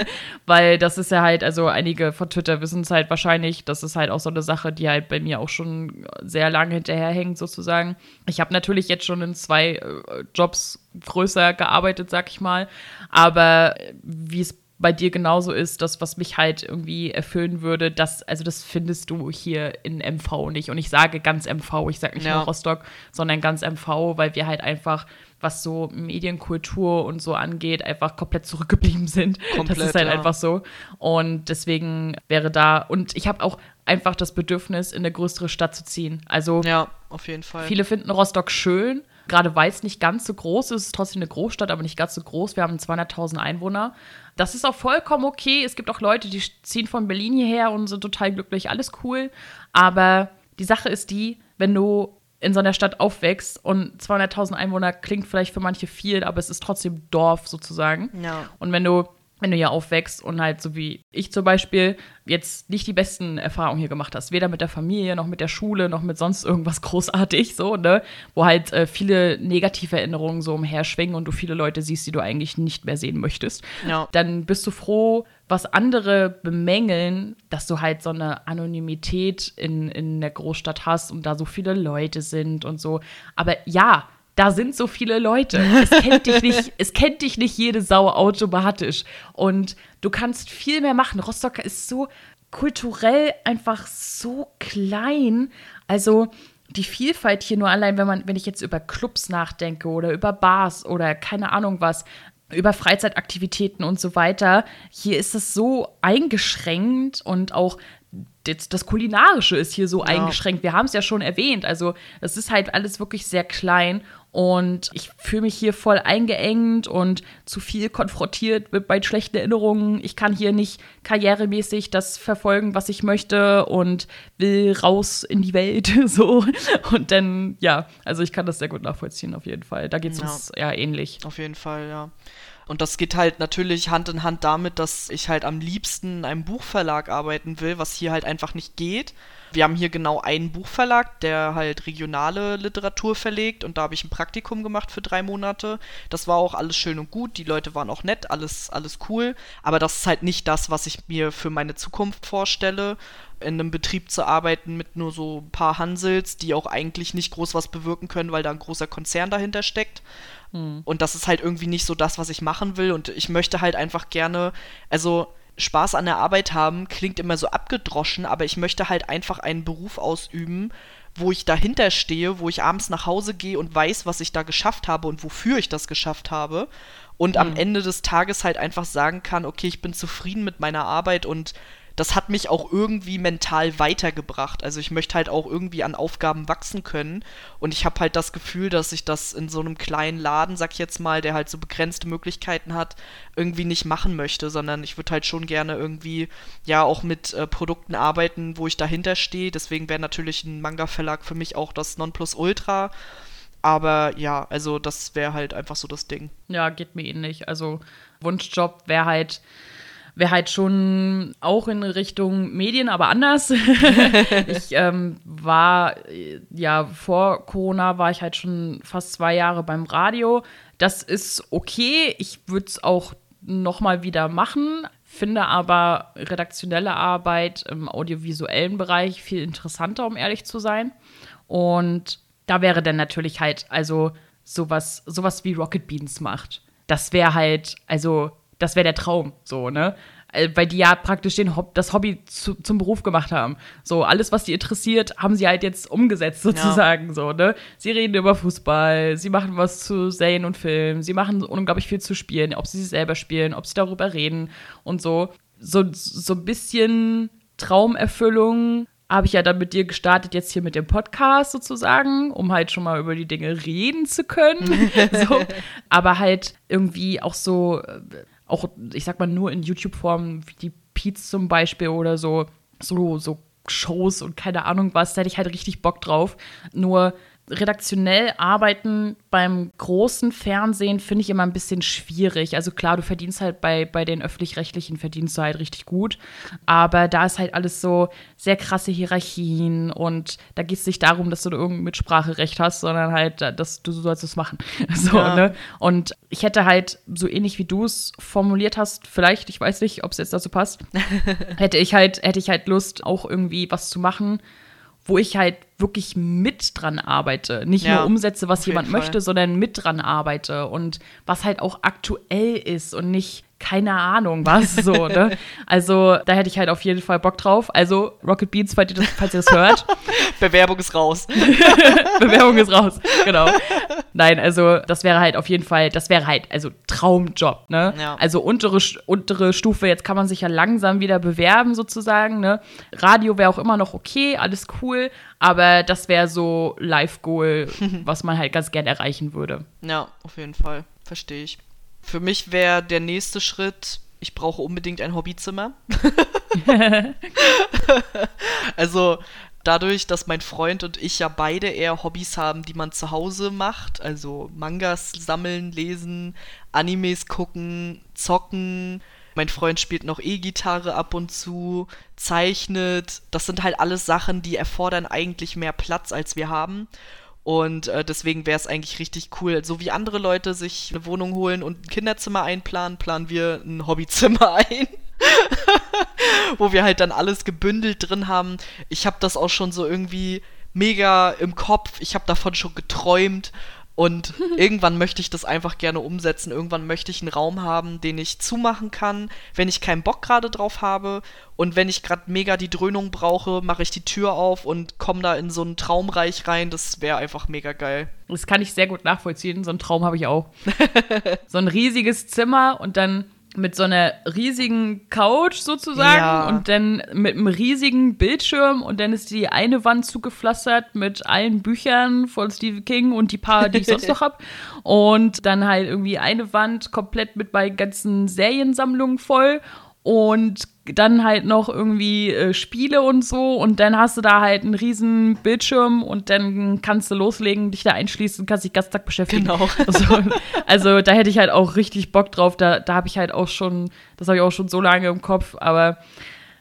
weil das ist ja halt, also einige von Twitter wissen es halt wahrscheinlich, das ist halt auch so eine Sache, die halt bei mir auch schon sehr lange hinterherhängt sozusagen. Ich habe natürlich jetzt schon in zwei äh, Jobs größer gearbeitet, sag ich mal, aber wie es bei dir genauso ist, das, was mich halt irgendwie erfüllen würde, das, also das findest du hier in MV nicht. Und ich sage ganz MV, ich sage nicht ja. nur Rostock, sondern ganz MV, weil wir halt einfach, was so Medienkultur und so angeht, einfach komplett zurückgeblieben sind. Komplett, das ist halt ja. einfach so. Und deswegen wäre da, und ich habe auch einfach das Bedürfnis, in eine größere Stadt zu ziehen. Also ja, auf jeden Fall. Viele finden Rostock schön, gerade weil es nicht ganz so groß ist, ist trotzdem eine Großstadt, aber nicht ganz so groß. Wir haben 200.000 Einwohner. Das ist auch vollkommen okay. Es gibt auch Leute, die ziehen von Berlin hierher und sind total glücklich, alles cool. Aber die Sache ist die, wenn du in so einer Stadt aufwächst und 200.000 Einwohner klingt vielleicht für manche viel, aber es ist trotzdem Dorf sozusagen. Ja. Und wenn du wenn du hier aufwächst und halt so wie ich zum Beispiel jetzt nicht die besten Erfahrungen hier gemacht hast, weder mit der Familie noch mit der Schule noch mit sonst irgendwas großartig so, ne, wo halt äh, viele negative Erinnerungen so umherschwingen und du viele Leute siehst, die du eigentlich nicht mehr sehen möchtest, ja. dann bist du froh, was andere bemängeln, dass du halt so eine Anonymität in, in der Großstadt hast und da so viele Leute sind und so. Aber ja, da sind so viele Leute. Es kennt dich nicht, es kennt dich nicht jede Sau automatisch. Und du kannst viel mehr machen. Rostock ist so kulturell einfach so klein. Also die Vielfalt hier nur allein, wenn man, wenn ich jetzt über Clubs nachdenke oder über Bars oder keine Ahnung was, über Freizeitaktivitäten und so weiter. Hier ist es so eingeschränkt und auch das Kulinarische ist hier so ja. eingeschränkt. Wir haben es ja schon erwähnt. Also, es ist halt alles wirklich sehr klein und ich fühle mich hier voll eingeengt und zu viel konfrontiert mit meinen schlechten Erinnerungen. Ich kann hier nicht karrieremäßig das verfolgen, was ich möchte und will raus in die Welt. so. Und dann, ja, also ich kann das sehr gut nachvollziehen, auf jeden Fall. Da geht es ja. uns eher ähnlich. Auf jeden Fall, ja. Und das geht halt natürlich Hand in Hand damit, dass ich halt am liebsten in einem Buchverlag arbeiten will, was hier halt einfach nicht geht. Wir haben hier genau einen Buchverlag, der halt regionale Literatur verlegt und da habe ich ein Praktikum gemacht für drei Monate. Das war auch alles schön und gut, die Leute waren auch nett, alles, alles cool, aber das ist halt nicht das, was ich mir für meine Zukunft vorstelle in einem Betrieb zu arbeiten mit nur so ein paar Hansels, die auch eigentlich nicht groß was bewirken können, weil da ein großer Konzern dahinter steckt. Hm. Und das ist halt irgendwie nicht so das, was ich machen will. Und ich möchte halt einfach gerne, also Spaß an der Arbeit haben klingt immer so abgedroschen, aber ich möchte halt einfach einen Beruf ausüben, wo ich dahinter stehe, wo ich abends nach Hause gehe und weiß, was ich da geschafft habe und wofür ich das geschafft habe. Und mhm. am Ende des Tages halt einfach sagen kann, okay, ich bin zufrieden mit meiner Arbeit und das hat mich auch irgendwie mental weitergebracht. Also ich möchte halt auch irgendwie an Aufgaben wachsen können. Und ich habe halt das Gefühl, dass ich das in so einem kleinen Laden, sag ich jetzt mal, der halt so begrenzte Möglichkeiten hat, irgendwie nicht machen möchte, sondern ich würde halt schon gerne irgendwie ja auch mit äh, Produkten arbeiten, wo ich dahinter stehe. Deswegen wäre natürlich ein Manga-Verlag für mich auch das Nonplusultra. Aber ja, also das wäre halt einfach so das Ding. Ja, geht mir ähnlich. Also Wunschjob wäre halt wäre halt schon auch in Richtung Medien, aber anders. ich ähm, war ja vor Corona war ich halt schon fast zwei Jahre beim Radio. Das ist okay. Ich würde es auch noch mal wieder machen. Finde aber redaktionelle Arbeit im audiovisuellen Bereich viel interessanter, um ehrlich zu sein. Und da wäre dann natürlich halt, also sowas, sowas wie Rocket Beans macht. Das wäre halt, also, das wäre der Traum, so, ne? Äh, weil die ja praktisch den Hob das Hobby zu, zum Beruf gemacht haben. So, alles, was die interessiert, haben sie halt jetzt umgesetzt, sozusagen. Ja. So, ne? Sie reden über Fußball, sie machen was zu Serien und Filmen, sie machen unglaublich viel zu spielen, ob sie selber spielen, ob sie darüber reden und so. So, so ein bisschen Traumerfüllung habe ich ja dann mit dir gestartet, jetzt hier mit dem Podcast sozusagen, um halt schon mal über die Dinge reden zu können. so. Aber halt irgendwie auch so, äh, auch, ich sag mal, nur in YouTube-Form, wie die Peets zum Beispiel oder so, so, so Shows und keine Ahnung was, da hätte ich halt richtig Bock drauf. Nur redaktionell arbeiten beim großen Fernsehen finde ich immer ein bisschen schwierig. Also klar, du verdienst halt bei, bei den öffentlich-rechtlichen verdienst du halt richtig gut. Aber da ist halt alles so sehr krasse Hierarchien und da geht es nicht darum, dass du irgendein Mitspracherecht hast, sondern halt, dass du sollst es machen. so, ja. ne? Und ich hätte halt, so ähnlich wie du es formuliert hast, vielleicht, ich weiß nicht, ob es jetzt dazu passt, hätte ich halt, hätte ich halt Lust, auch irgendwie was zu machen wo ich halt wirklich mit dran arbeite. Nicht ja, nur umsetze, was jemand möchte, sondern mit dran arbeite und was halt auch aktuell ist und nicht keine Ahnung was so, ne? Also, da hätte ich halt auf jeden Fall Bock drauf. Also, Rocket Beans, falls ihr das, falls ihr das hört. Bewerbung ist raus. Bewerbung ist raus, genau. Nein, also, das wäre halt auf jeden Fall, das wäre halt, also Traumjob, ne? Ja. Also, untere, untere Stufe, jetzt kann man sich ja langsam wieder bewerben, sozusagen, ne? Radio wäre auch immer noch okay, alles cool, aber das wäre so Life-Goal, was man halt ganz gern erreichen würde. Ja, auf jeden Fall. Verstehe ich. Für mich wäre der nächste Schritt, ich brauche unbedingt ein Hobbyzimmer. also dadurch, dass mein Freund und ich ja beide eher Hobbys haben, die man zu Hause macht, also Mangas sammeln, lesen, Animes gucken, zocken. Mein Freund spielt noch E-Gitarre ab und zu, zeichnet. Das sind halt alles Sachen, die erfordern eigentlich mehr Platz, als wir haben. Und äh, deswegen wäre es eigentlich richtig cool. So wie andere Leute sich eine Wohnung holen und ein Kinderzimmer einplanen, planen wir ein Hobbyzimmer ein. Wo wir halt dann alles gebündelt drin haben. Ich habe das auch schon so irgendwie mega im Kopf. Ich habe davon schon geträumt. Und irgendwann möchte ich das einfach gerne umsetzen. Irgendwann möchte ich einen Raum haben, den ich zumachen kann, wenn ich keinen Bock gerade drauf habe. Und wenn ich gerade mega die Dröhnung brauche, mache ich die Tür auf und komme da in so ein Traumreich rein. Das wäre einfach mega geil. Das kann ich sehr gut nachvollziehen. So einen Traum habe ich auch. so ein riesiges Zimmer und dann mit so einer riesigen Couch sozusagen ja. und dann mit einem riesigen Bildschirm und dann ist die eine Wand zugepflastert mit allen Büchern von Stephen King und die paar, die ich sonst noch habe und dann halt irgendwie eine Wand komplett mit meinen ganzen Seriensammlungen voll und dann halt noch irgendwie äh, Spiele und so und dann hast du da halt einen riesen Bildschirm und dann kannst du loslegen, dich da einschließen, kannst dich den ganzen Tag beschäftigen. Genau. Also, also da hätte ich halt auch richtig Bock drauf. Da, da habe ich halt auch schon, das habe ich auch schon so lange im Kopf, aber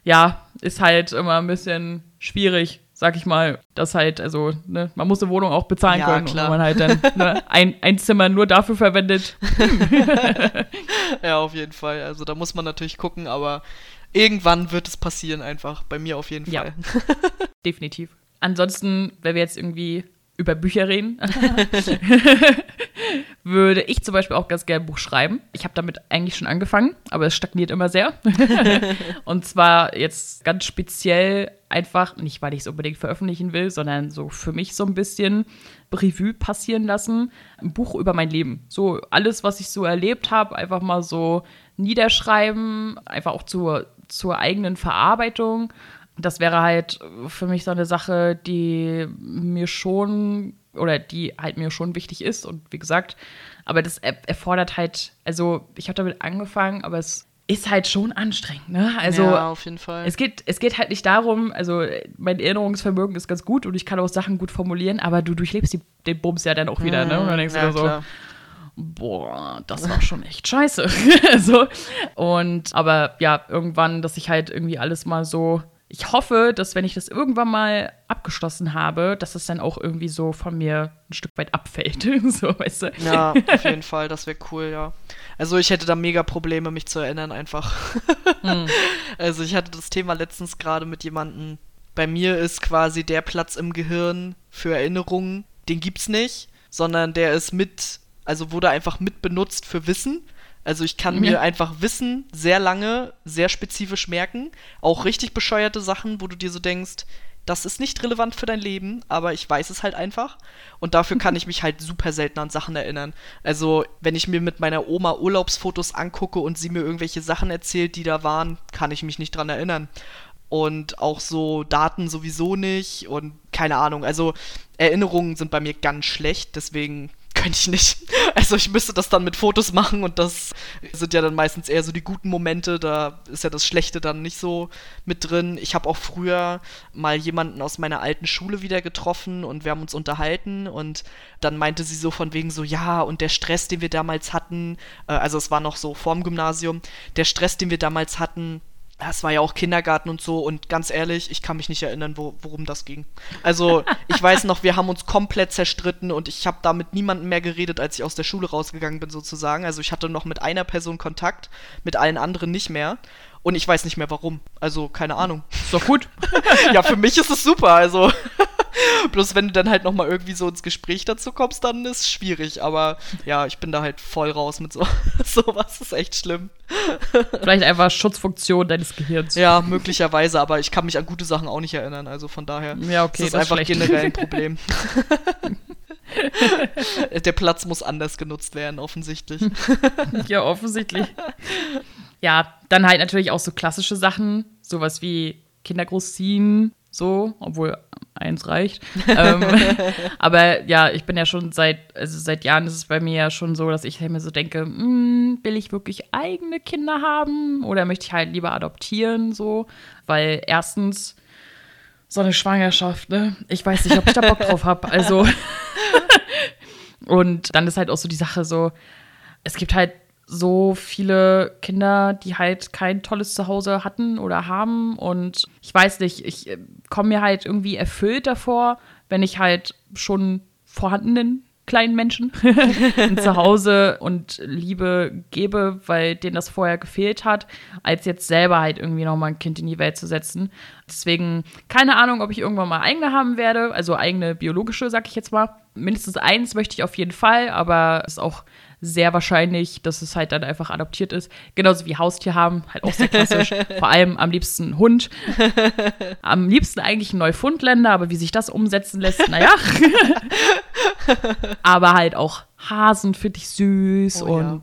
ja, ist halt immer ein bisschen schwierig, sag ich mal, das halt, also, ne, man muss eine Wohnung auch bezahlen ja, können, klar. und wenn man halt dann ne, ein, ein Zimmer nur dafür verwendet. ja, auf jeden Fall. Also da muss man natürlich gucken, aber irgendwann wird es passieren, einfach. Bei mir auf jeden Fall. Ja, definitiv. Ansonsten, wenn wir jetzt irgendwie über Bücher reden, würde ich zum Beispiel auch ganz gerne ein Buch schreiben. Ich habe damit eigentlich schon angefangen, aber es stagniert immer sehr. und zwar jetzt ganz speziell einfach, nicht weil ich es unbedingt veröffentlichen will, sondern so für mich so ein bisschen Revue passieren lassen. Ein Buch über mein Leben. So alles, was ich so erlebt habe, einfach mal so niederschreiben, einfach auch zur, zur eigenen Verarbeitung das wäre halt für mich so eine Sache, die mir schon oder die halt mir schon wichtig ist und wie gesagt, aber das erfordert halt, also ich habe damit angefangen, aber es ist halt schon anstrengend, ne? Also ja, auf jeden Fall. es geht, es geht halt nicht darum, also mein Erinnerungsvermögen ist ganz gut und ich kann auch Sachen gut formulieren, aber du durchlebst die, den Bums ja dann auch wieder, ne? Und dann denkst du Mhm. ja, dir so, klar. Boah, das war schon echt scheiße. so. Und aber ja, irgendwann, dass ich halt irgendwie alles mal so. Ich hoffe, dass wenn ich das irgendwann mal abgeschlossen habe, dass es dann auch irgendwie so von mir ein Stück weit abfällt. so, weißt du? Ja, auf jeden Fall, das wäre cool, ja. Also ich hätte da mega Probleme, mich zu erinnern einfach. Hm. Also ich hatte das Thema letztens gerade mit jemandem. Bei mir ist quasi der Platz im Gehirn für Erinnerungen, den gibt's nicht, sondern der ist mit, also wurde einfach mit benutzt für Wissen. Also ich kann mir Ja. einfach Wissen sehr lange, sehr spezifisch merken. Auch richtig bescheuerte Sachen, wo du dir so denkst, das ist nicht relevant für dein Leben, aber ich weiß es halt einfach. Und dafür kann ich mich halt super selten an Sachen erinnern. Also, wenn ich mir mit meiner Oma Urlaubsfotos angucke und sie mir irgendwelche Sachen erzählt, die da waren, kann ich mich nicht dran erinnern. Und auch so Daten sowieso nicht und keine Ahnung. Also, Erinnerungen sind bei mir ganz schlecht, deswegen könnte ich nicht. Also ich müsste das dann mit Fotos machen und das sind ja dann meistens eher so die guten Momente, da ist ja das Schlechte dann nicht so mit drin. Ich habe auch früher mal jemanden aus meiner alten Schule wieder getroffen und wir haben uns unterhalten und dann meinte sie so von wegen so, ja, und der Stress, den wir damals hatten, äh, also es war noch so vorm Gymnasium, der Stress, den wir damals hatten, das war ja auch Kindergarten und so und ganz ehrlich, ich kann mich nicht erinnern, wo, worum das ging. Also ich weiß noch, wir haben uns komplett zerstritten und ich habe da mit niemandem mehr geredet, als ich aus der Schule rausgegangen bin sozusagen. Also ich hatte noch mit einer Person Kontakt, mit allen anderen nicht mehr und ich weiß nicht mehr warum. Also keine Ahnung. Ist doch gut. ja, für mich ist es super, also bloß wenn du dann halt noch mal irgendwie so ins Gespräch dazu kommst, dann ist es schwierig, aber ja, ich bin da halt voll raus mit so sowas, ist echt schlimm. Vielleicht einfach Schutzfunktion deines Gehirns. Ja, möglicherweise, aber ich kann mich an gute Sachen auch nicht erinnern, also von daher Ja, okay, ist das das einfach schlecht. generell ein Problem. Der Platz muss anders genutzt werden, offensichtlich. Ja, offensichtlich. Ja, dann halt natürlich auch so klassische Sachen, sowas wie Kinder großziehen, so, obwohl eins reicht. ähm, aber ja, ich bin ja schon seit, also seit Jahren ist es bei mir ja schon so, dass ich mir so denke, hm, will ich wirklich eigene Kinder haben oder möchte ich halt lieber adoptieren, so, weil erstens so eine Schwangerschaft, ne? Ich weiß nicht, ob ich da Bock drauf habe. Also und dann ist halt auch so die Sache so, es gibt halt so viele Kinder, die halt kein tolles Zuhause hatten oder haben. Und ich weiß nicht, ich äh, komme mir halt irgendwie erfüllt davor, wenn ich halt schon vorhandenen kleinen Menschen ein Zuhause und Liebe gebe, weil denen das vorher gefehlt hat, als jetzt selber halt irgendwie nochmal ein Kind in die Welt zu setzen. Deswegen keine Ahnung, ob ich irgendwann mal eigene haben werde, also eigene biologische, sag ich jetzt mal. Mindestens eins möchte ich auf jeden Fall, aber es ist auch sehr wahrscheinlich, dass es halt dann einfach adoptiert ist. Genauso wie Haustier haben, halt auch sehr klassisch. Vor allem am liebsten Hund. Am liebsten eigentlich ein Neufundländer, aber wie sich das umsetzen lässt, naja. aber halt auch Hasen finde ich süß Oh ja.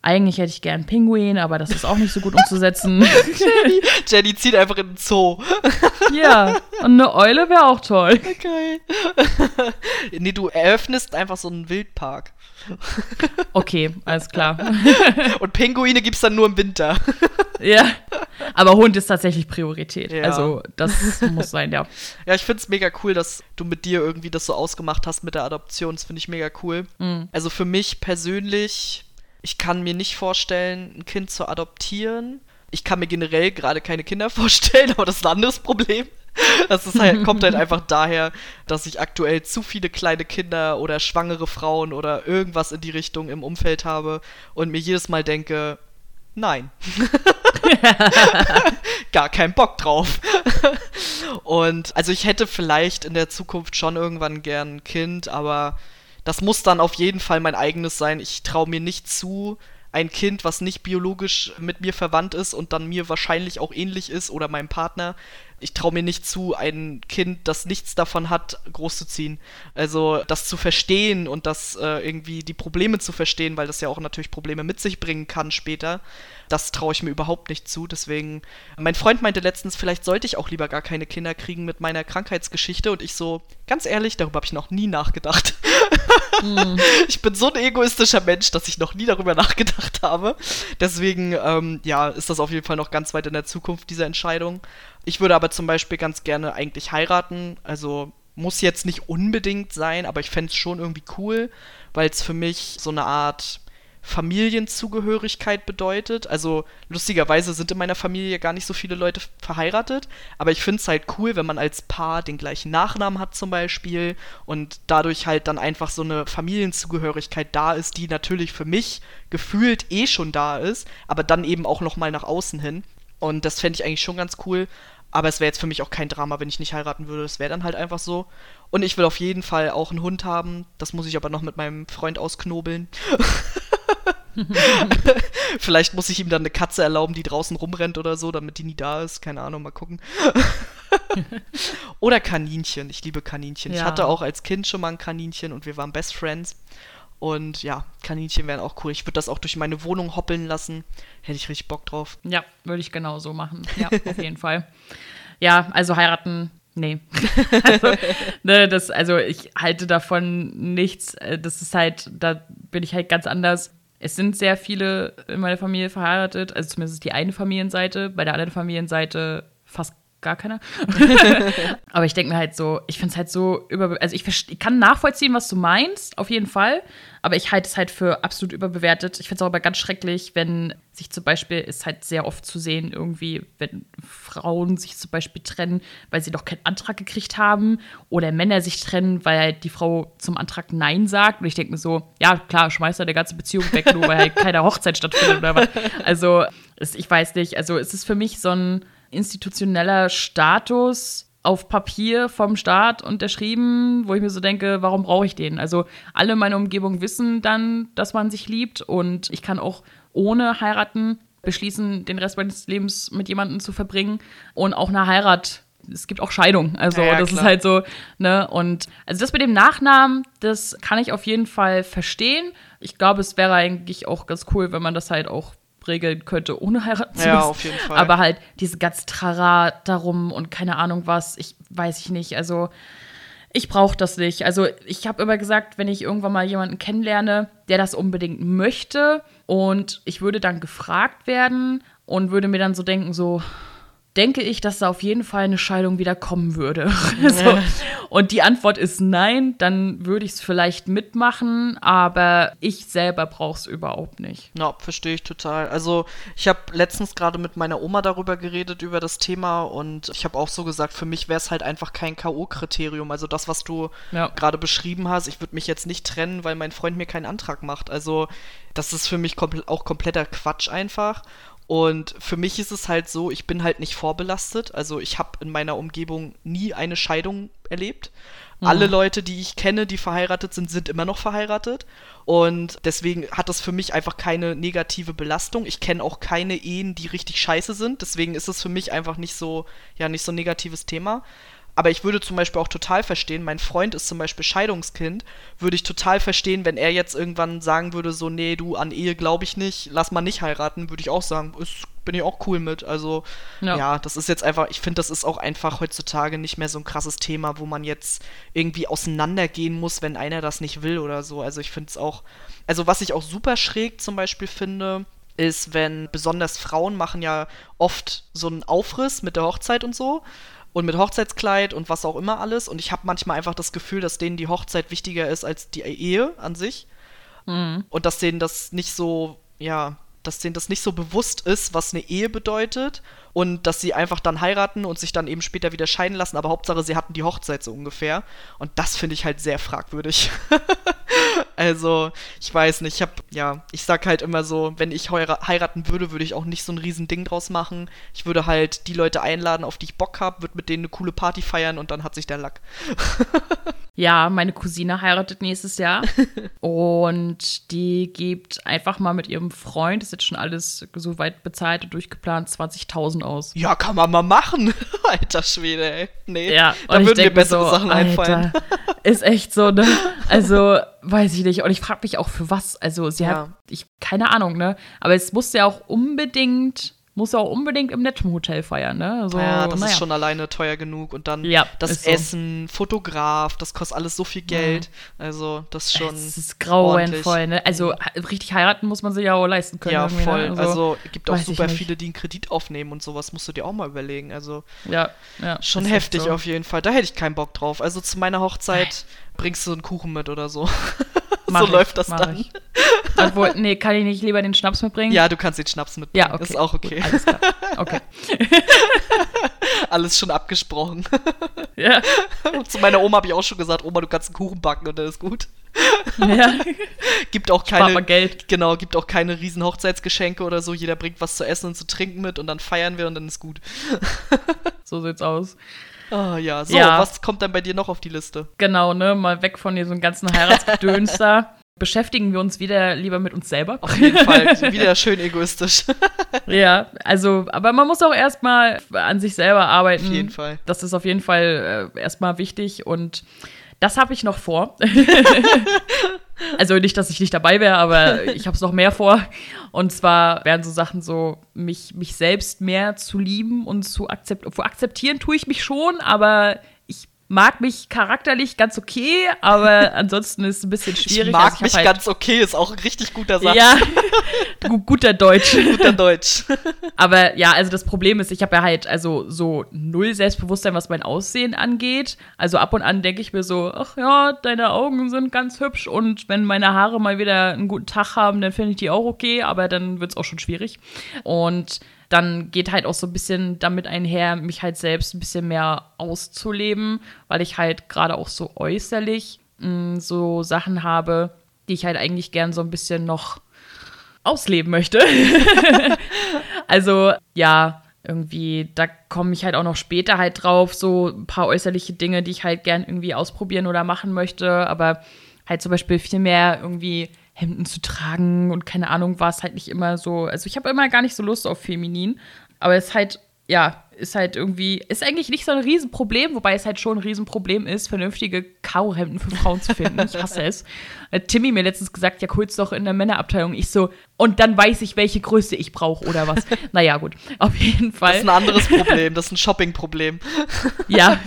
Eigentlich hätte ich gern Pinguin, aber das ist auch nicht so gut umzusetzen. Jenny, Jenny zieht einfach in den Zoo. ja, und eine Eule wäre auch toll. Okay. nee, du eröffnest einfach so einen Wildpark. Okay, alles klar. Und Pinguine gibt's dann nur im Winter. ja. Aber Hund ist tatsächlich Priorität. Ja. Also, das muss sein, ja. Ja, ich find's mega cool, dass du mit dir irgendwie das so ausgemacht hast mit der Adoption. Das finde ich mega cool. Mhm. Also für mich persönlich, ich kann mir nicht vorstellen, ein Kind zu adoptieren. Ich kann mir generell gerade keine Kinder vorstellen, aber das ist ein anderes Problem. Das ist halt, kommt halt einfach daher, dass ich aktuell zu viele kleine Kinder oder schwangere Frauen oder irgendwas in die Richtung im Umfeld habe und mir jedes Mal denke, nein. Gar keinen Bock drauf. Und also ich hätte vielleicht in der Zukunft schon irgendwann gern ein Kind, aber das muss dann auf jeden Fall mein eigenes sein. Ich traue mir nicht zu, ein Kind, was nicht biologisch mit mir verwandt ist und dann mir wahrscheinlich auch ähnlich ist oder meinem Partner, ich traue mir nicht zu, ein Kind, das nichts davon hat, großzuziehen. Also das zu verstehen und das äh, irgendwie die Probleme zu verstehen, weil das ja auch natürlich Probleme mit sich bringen kann später, das traue ich mir überhaupt nicht zu. Deswegen, mein Freund meinte letztens, vielleicht sollte ich auch lieber gar keine Kinder kriegen mit meiner Krankheitsgeschichte und ich so, ganz ehrlich, darüber habe ich noch nie nachgedacht. Mm. Ich bin so ein egoistischer Mensch, dass ich noch nie darüber nachgedacht habe. Deswegen, ähm, ja, ist das auf jeden Fall noch ganz weit in der Zukunft, diese Entscheidung. Ich würde aber zum Beispiel ganz gerne eigentlich heiraten. Also muss jetzt nicht unbedingt sein, aber ich fände es schon irgendwie cool, weil es für mich so eine Art Familienzugehörigkeit bedeutet. Also lustigerweise sind in meiner Familie gar nicht so viele Leute verheiratet, aber ich finde es halt cool, wenn man als Paar den gleichen Nachnamen hat zum Beispiel und dadurch halt dann einfach so eine Familienzugehörigkeit da ist, die natürlich für mich gefühlt eh schon da ist, aber dann eben auch noch mal nach außen hin. Und das fände ich eigentlich schon ganz cool. Aber es wäre jetzt für mich auch kein Drama, wenn ich nicht heiraten würde. Es wäre dann halt einfach so. Und ich will auf jeden Fall auch einen Hund haben. Das muss ich aber noch mit meinem Freund ausknobeln. Vielleicht muss ich ihm dann eine Katze erlauben, die draußen rumrennt oder so, damit die nie da ist. Keine Ahnung, mal gucken. oder Kaninchen. Ich liebe Kaninchen. Ja. Ich hatte auch als Kind schon mal ein Kaninchen und wir waren Best Friends. Und ja, Kaninchen wären auch cool. Ich würde das auch durch meine Wohnung hoppeln lassen. Hätte ich richtig Bock drauf. Ja, würde ich genau so machen. Ja, auf jeden Fall. Ja, also heiraten Nee. also, ne, das, also ich halte davon nichts. Äh, das ist halt, da bin ich halt ganz anders. Es sind sehr viele in meiner Familie verheiratet, also zumindest die eine Familienseite, bei der anderen Familienseite fast gar keiner. aber ich denke mir halt so, ich finde es halt so über, also ich, ich, kann nachvollziehen, was du meinst, auf jeden Fall. Aber ich halte es halt für absolut überbewertet. Ich finde es auch aber ganz schrecklich, wenn sich zum Beispiel, ist halt sehr oft zu sehen, irgendwie, wenn Frauen sich zum Beispiel trennen, weil sie doch keinen Antrag gekriegt haben. Oder Männer sich trennen, weil halt die Frau zum Antrag Nein sagt. Und ich denke mir so, ja, klar, schmeißt er der ganze Beziehung weg, nur weil halt keine Hochzeit stattfindet oder was. Also, ich weiß nicht. Also, es ist für mich so ein institutioneller Status auf Papier vom Staat unterschrieben, wo ich mir so denke, warum brauche ich den? Also alle in meiner Umgebung wissen dann, dass man sich liebt und ich kann auch ohne heiraten beschließen, den Rest meines Lebens mit jemandem zu verbringen und auch eine Heirat es gibt auch Scheidung. Also ja, ja, das klar. ist halt so, ne? Und also das mit dem Nachnamen, das kann ich auf jeden Fall verstehen. Ich glaube, es wäre eigentlich auch ganz cool, wenn man das halt auch regeln könnte, ohne heiraten zu müssen. Ja, auf jeden Fall. Aber halt diese ganze Trara darum und keine Ahnung was, ich weiß ich nicht. Also ich brauche das nicht. Also ich habe immer gesagt, wenn ich irgendwann mal jemanden kennenlerne, der das unbedingt möchte und ich würde dann gefragt werden und würde mir dann so denken, so, denke ich, dass da auf jeden Fall eine Scheidung wieder kommen würde. so. Und die Antwort ist nein, dann würde ich es vielleicht mitmachen, aber ich selber brauche es überhaupt nicht. Ja, verstehe ich total. Also ich habe letztens gerade mit meiner Oma darüber geredet, über das Thema und ich habe auch so gesagt, für mich wäre es halt einfach kein K.O.-Kriterium. Also das, was du ja. gerade beschrieben hast, ich würde mich jetzt nicht trennen, weil mein Freund mir keinen Antrag macht. Also das ist für mich kompl auch kompletter Quatsch einfach. Und für mich ist es halt so, ich bin halt nicht vorbelastet. Also ich habe in meiner Umgebung nie eine Scheidung erlebt. Mhm. Alle Leute, die ich kenne, die verheiratet sind, sind immer noch verheiratet. Und deswegen hat das für mich einfach keine negative Belastung. Ich kenne auch keine Ehen, die richtig scheiße sind. Deswegen ist es für mich einfach nicht so, ja, nicht so ein negatives Thema. Aber ich würde zum Beispiel auch total verstehen, mein Freund ist zum Beispiel Scheidungskind, würde ich total verstehen, wenn er jetzt irgendwann sagen würde, so, nee, du, an Ehe glaube ich nicht, lass mal nicht heiraten, würde ich auch sagen, ist, bin ich auch cool mit. Also, ja, ja das ist jetzt einfach, ich finde, das ist auch einfach heutzutage nicht mehr so ein krasses Thema, wo man jetzt irgendwie auseinandergehen muss, wenn einer das nicht will oder so. Also, ich finde es auch, also, was ich auch super schräg zum Beispiel finde, ist, wenn besonders Frauen machen ja oft so einen Aufriss mit der Hochzeit und so und mit Hochzeitskleid und was auch immer alles. Und ich habe manchmal einfach das Gefühl, dass denen die Hochzeit wichtiger ist als die Ehe an sich. Mhm. Und dass denen das nicht so, ja, dass denen das nicht so bewusst ist, was eine Ehe bedeutet und dass sie einfach dann heiraten und sich dann eben später wieder scheiden lassen, aber Hauptsache sie hatten die Hochzeit so ungefähr. Und das finde ich halt sehr fragwürdig. also, ich weiß nicht, ich habe, ja, ich sag halt immer so, wenn ich heiraten würde, würde ich auch nicht so ein riesen Ding draus machen. Ich würde halt die Leute einladen, auf die ich Bock habe, würde mit denen eine coole Party feiern und dann hat sich der Lack. ja, meine Cousine heiratet nächstes Jahr und die gibt einfach mal mit ihrem Freund, ist jetzt schon alles so weit bezahlt und durchgeplant, 20.000 aus. Ja, kann man mal machen. Alter Schwede, ey. Nee, ja, da würden mir bessere so, Sachen Alter, einfallen. ist echt so, ne? Also, weiß ich nicht. Und ich frage mich auch für was. Also, sie ja. hat, ich, keine Ahnung, ne? Aber es musste ja auch unbedingt muss auch unbedingt im netten Hotel feiern, ne? Also, ja, das naja. ist schon alleine teuer genug. Und dann ja, das Essen, so. Fotograf, das kostet alles so viel Geld. Mhm. Also, das ist schon. Das ist grauenvoll, ne? Also, richtig heiraten muss man sich ja auch leisten können. Ja, ne? voll. Ne? Also, also gibt auch super viele, die einen Kredit aufnehmen und sowas, musst du dir auch mal überlegen. Also, ja, ja schon heftig so. auf jeden Fall. Da hätte ich keinen Bock drauf. Also, zu meiner Hochzeit bringst du einen Kuchen mit oder so. So ich, läuft das dann. Obwohl, nee, kann ich nicht lieber den Schnaps mitbringen? Ja, du kannst den Schnaps mitbringen. Ja, okay. Ist auch okay. Gut, alles klar. Okay. alles schon abgesprochen. Ja. Zu meiner Oma habe ich auch schon gesagt, Oma, du kannst einen Kuchen backen und dann ist gut. Ja. gibt auch keine Geld. Genau, gibt auch keine riesen Hochzeitsgeschenke oder so. Jeder bringt was zu essen und zu trinken mit und dann feiern wir und dann ist gut. so sieht's aus. Ah, ja. So, ja. was kommt dann bei dir noch auf die Liste? Genau, ne, mal weg von diesem ganzen Heiratsgedöns da. Beschäftigen wir uns wieder lieber mit uns selber. Auf jeden Fall, wieder schön egoistisch. ja, also, aber man muss auch erstmal an sich selber arbeiten. Auf jeden Fall. Das ist auf jeden Fall äh, erstmal wichtig und das habe ich noch vor. Also nicht, dass ich nicht dabei wäre, aber ich habe es noch mehr vor. Und zwar werden so Sachen so, mich, mich selbst mehr zu lieben und zu akzeptieren. Akzeptieren tue ich mich schon, aber mag mich charakterlich ganz okay, aber ansonsten ist es ein bisschen schwierig. Ich mag also ich mich halt ganz okay, ist auch ein richtig guter Satz. Ja, guter Deutsch. guter Deutsch. aber ja, also das Problem ist, ich habe ja halt also so null Selbstbewusstsein, was mein Aussehen angeht. Also ab und an denke ich mir so, ach ja, deine Augen sind ganz hübsch und wenn meine Haare mal wieder einen guten Tag haben, dann finde ich die auch okay, aber dann wird es auch schon schwierig. Und dann geht halt auch so ein bisschen damit einher, mich halt selbst ein bisschen mehr auszuleben, weil ich halt gerade auch so äußerlich mh, mm, so Sachen habe, die ich halt eigentlich gern so ein bisschen noch ausleben möchte. also ja, irgendwie, da komme ich halt auch noch später halt drauf, so ein paar äußerliche Dinge, die ich halt gern irgendwie ausprobieren oder machen möchte, aber halt zum Beispiel viel mehr irgendwie Hemden zu tragen und keine Ahnung, war es halt nicht immer so. Also ich habe immer gar nicht so Lust auf Feminin, aber es ist halt, ja, ist halt irgendwie, ist eigentlich nicht so ein Riesenproblem, wobei es halt schon ein Riesenproblem ist, vernünftige Kauhemden für Frauen zu finden. Ich hasse es. Timmy mir letztens gesagt, ja, kurz doch in der Männerabteilung. Ich so, und dann weiß ich, welche Größe ich brauche oder was. naja, gut, auf jeden Fall. Das ist ein anderes Problem, das ist ein Shopping-Problem. ja,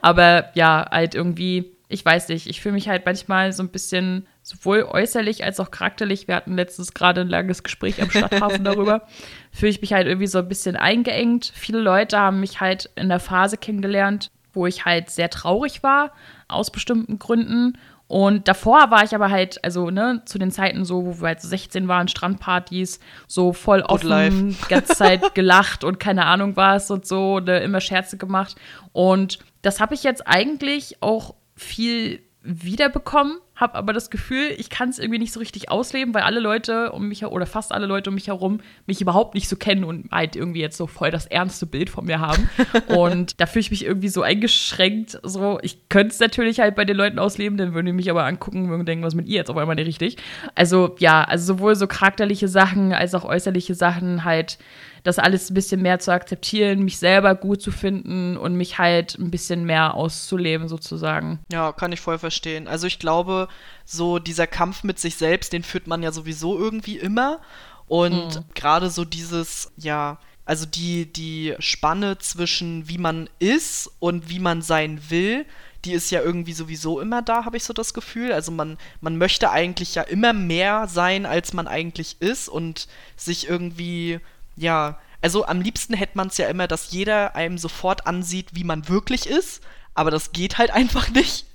aber ja, halt irgendwie, ich weiß nicht, ich fühle mich halt manchmal so ein bisschen sowohl äußerlich als auch charakterlich, wir hatten letztens gerade ein langes Gespräch am Stadthafen darüber, fühle ich mich halt irgendwie so ein bisschen eingeengt. Viele Leute haben mich halt in der Phase kennengelernt, wo ich halt sehr traurig war, aus bestimmten Gründen. Und davor war ich aber halt, also, ne, zu den Zeiten so, wo wir halt 16 waren, Strandpartys, so voll offen, die ganze Zeit gelacht und keine Ahnung was und so, ne, immer Scherze gemacht. Und das habe ich jetzt eigentlich auch viel wiederbekommen, habe aber das Gefühl, ich kann es irgendwie nicht so richtig ausleben, weil alle Leute um mich oder fast alle Leute um mich herum mich überhaupt nicht so kennen und halt irgendwie jetzt so voll das ernste Bild von mir haben. und da fühle ich mich irgendwie so eingeschränkt. So, ich könnte es natürlich halt bei den Leuten ausleben, dann würden die mich aber angucken und denken, was mit ihr jetzt auf einmal nicht richtig. Also ja, also sowohl so charakterliche Sachen als auch äußerliche Sachen halt das alles ein bisschen mehr zu akzeptieren, mich selber gut zu finden und mich halt ein bisschen mehr auszuleben, sozusagen. Ja, kann ich voll verstehen. Also ich glaube, so dieser Kampf mit sich selbst, den führt man ja sowieso irgendwie immer. Und mhm. gerade so dieses, ja, also die, die Spanne zwischen wie man ist und wie man sein will, die ist ja irgendwie sowieso immer da, habe ich so das Gefühl. Also man, man möchte eigentlich ja immer mehr sein, als man eigentlich ist und sich irgendwie ja, also am liebsten hätte man es ja immer, dass jeder einem sofort ansieht, wie man wirklich ist, aber das geht halt einfach nicht.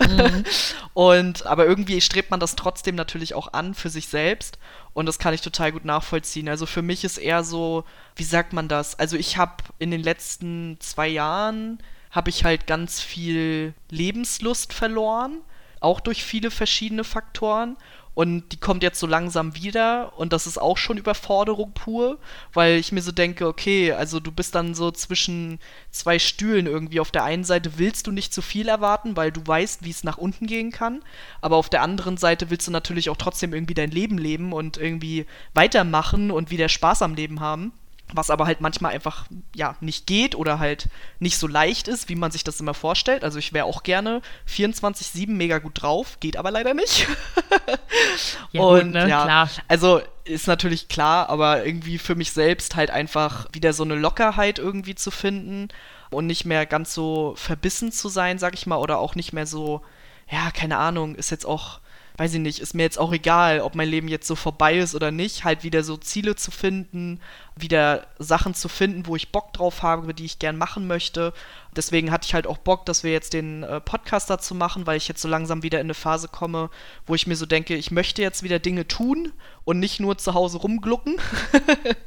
Mhm. und aber irgendwie strebt man das trotzdem natürlich auch an für sich selbst und das kann ich total gut nachvollziehen. Also für mich ist eher so, wie sagt man das? Also ich habe in den letzten zwei Jahren habe ich halt ganz viel Lebenslust verloren, auch durch viele verschiedene Faktoren und die kommt jetzt so langsam wieder und das ist auch schon Überforderung pur, weil ich mir so denke, okay, also du bist dann so zwischen zwei Stühlen irgendwie. Auf der einen Seite willst du nicht zu viel erwarten, weil du weißt, wie es nach unten gehen kann, aber auf der anderen Seite willst du natürlich auch trotzdem irgendwie dein Leben leben und irgendwie weitermachen und wieder Spaß am Leben haben. Was aber halt manchmal einfach ja nicht geht oder halt nicht so leicht ist, wie man sich das immer vorstellt. Also ich wäre auch gerne 24/7 mega gut drauf, geht aber leider nicht. Ja, und gut, ne? ja, Klar. also ist natürlich klar, aber irgendwie für mich selbst halt einfach wieder so eine Lockerheit irgendwie zu finden und nicht mehr ganz so verbissen zu sein, sag ich mal, oder auch nicht mehr so, ja, keine Ahnung, ist jetzt auch weiß ich nicht, ist mir jetzt auch egal, ob mein Leben jetzt so vorbei ist oder nicht, halt wieder so Ziele zu finden, wieder Sachen zu finden, wo ich Bock drauf habe, die ich gern machen möchte. Deswegen hatte ich halt auch Bock, dass wir jetzt den äh, Podcast dazu machen, weil ich jetzt so langsam wieder in eine Phase komme, wo ich mir so denke, ich möchte jetzt wieder Dinge tun und nicht nur zu Hause rumglucken.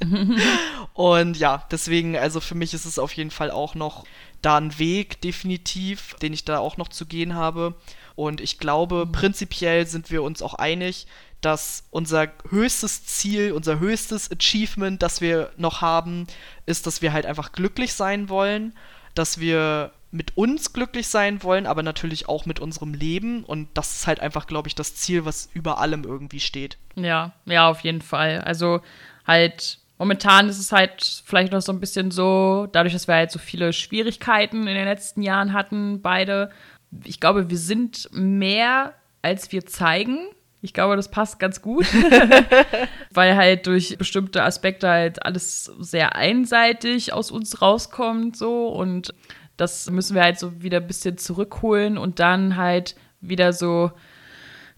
und ja, deswegen, also für mich ist es auf jeden Fall auch noch da ein Weg, definitiv, den ich da auch noch zu gehen habe. Und ich glaube, prinzipiell sind wir uns auch einig, dass unser höchstes Ziel, unser höchstes Achievement, das wir noch haben, ist, dass wir halt einfach glücklich sein wollen, dass wir mit uns glücklich sein wollen, aber natürlich auch mit unserem Leben. Und das ist halt einfach, glaube ich, das Ziel, was über allem irgendwie steht. Ja, ja, auf jeden Fall. Also halt, momentan ist es halt vielleicht noch so ein bisschen so, dadurch, dass wir halt so viele Schwierigkeiten in den letzten Jahren hatten, beide. Ich glaube, wir sind mehr, als wir zeigen. Ich glaube, das passt ganz gut, weil halt durch bestimmte Aspekte halt alles sehr einseitig aus uns rauskommt so und das müssen wir halt so wieder ein bisschen zurückholen und dann halt wieder so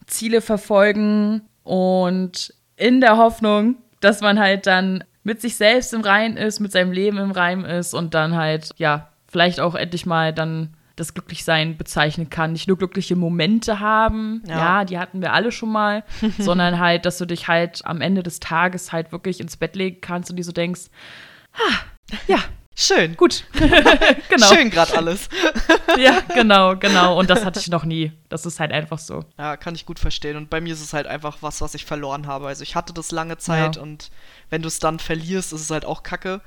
Ziele verfolgen und in der Hoffnung, dass man halt dann mit sich selbst im Rein ist, mit seinem Leben im Reim ist und dann halt, ja, vielleicht auch endlich mal dann das Glücklichsein bezeichnen kann. Nicht nur glückliche Momente haben, ja, Ja. die hatten wir alle schon mal, sondern halt, dass du dich halt am Ende des Tages halt wirklich ins Bett legen kannst und dir so denkst, ah, ja, Schön. gut. genau. Schön gerade alles. Ja, genau, genau. Und das hatte ich noch nie. Das ist halt einfach so. Ja, kann ich gut verstehen. Und bei mir ist es halt einfach was, was ich verloren habe. Also ich hatte das lange Zeit Ja. und wenn du es dann verlierst, ist es halt auch kacke.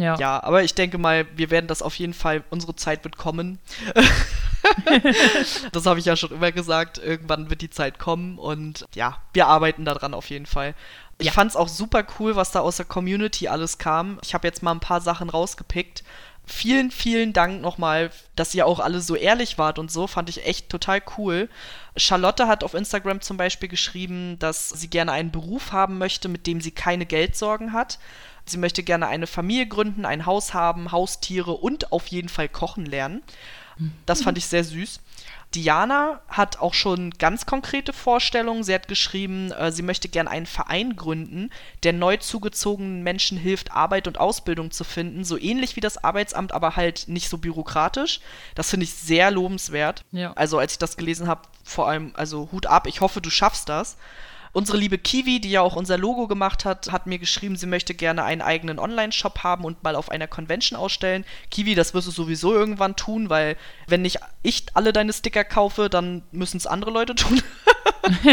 Ja. Ja, aber ich denke mal, wir werden das auf jeden Fall, unsere Zeit wird kommen. das habe ich ja schon immer gesagt. Irgendwann wird die Zeit kommen und ja, wir arbeiten daran auf jeden Fall. Ich Ja. fand es auch super cool, was da aus der Community alles kam. Ich habe jetzt mal ein paar Sachen rausgepickt. Vielen, vielen Dank nochmal, dass ihr auch alle so ehrlich wart und so. Fand ich echt total cool. Charlotte hat auf Instagram zum Beispiel geschrieben, dass sie gerne einen Beruf haben möchte, mit dem sie keine Geldsorgen hat. Sie möchte gerne eine Familie gründen, ein Haus haben, Haustiere und auf jeden Fall kochen lernen. Das fand ich sehr süß. Diana hat auch schon ganz konkrete Vorstellungen. Sie hat geschrieben, äh, sie möchte gerne einen Verein gründen, der neu zugezogenen Menschen hilft, Arbeit und Ausbildung zu finden. So ähnlich wie das Arbeitsamt, aber halt nicht so bürokratisch. Das finde ich sehr lobenswert. Ja. Also als ich das gelesen habe, vor allem, also Hut ab, ich hoffe, du schaffst das. Unsere liebe Kiwi, die ja auch unser Logo gemacht hat, hat mir geschrieben, sie möchte gerne einen eigenen Online-Shop haben und mal auf einer Convention ausstellen. Kiwi, das wirst du sowieso irgendwann tun, weil wenn nicht ich alle deine Sticker kaufe, dann müssen es andere Leute tun.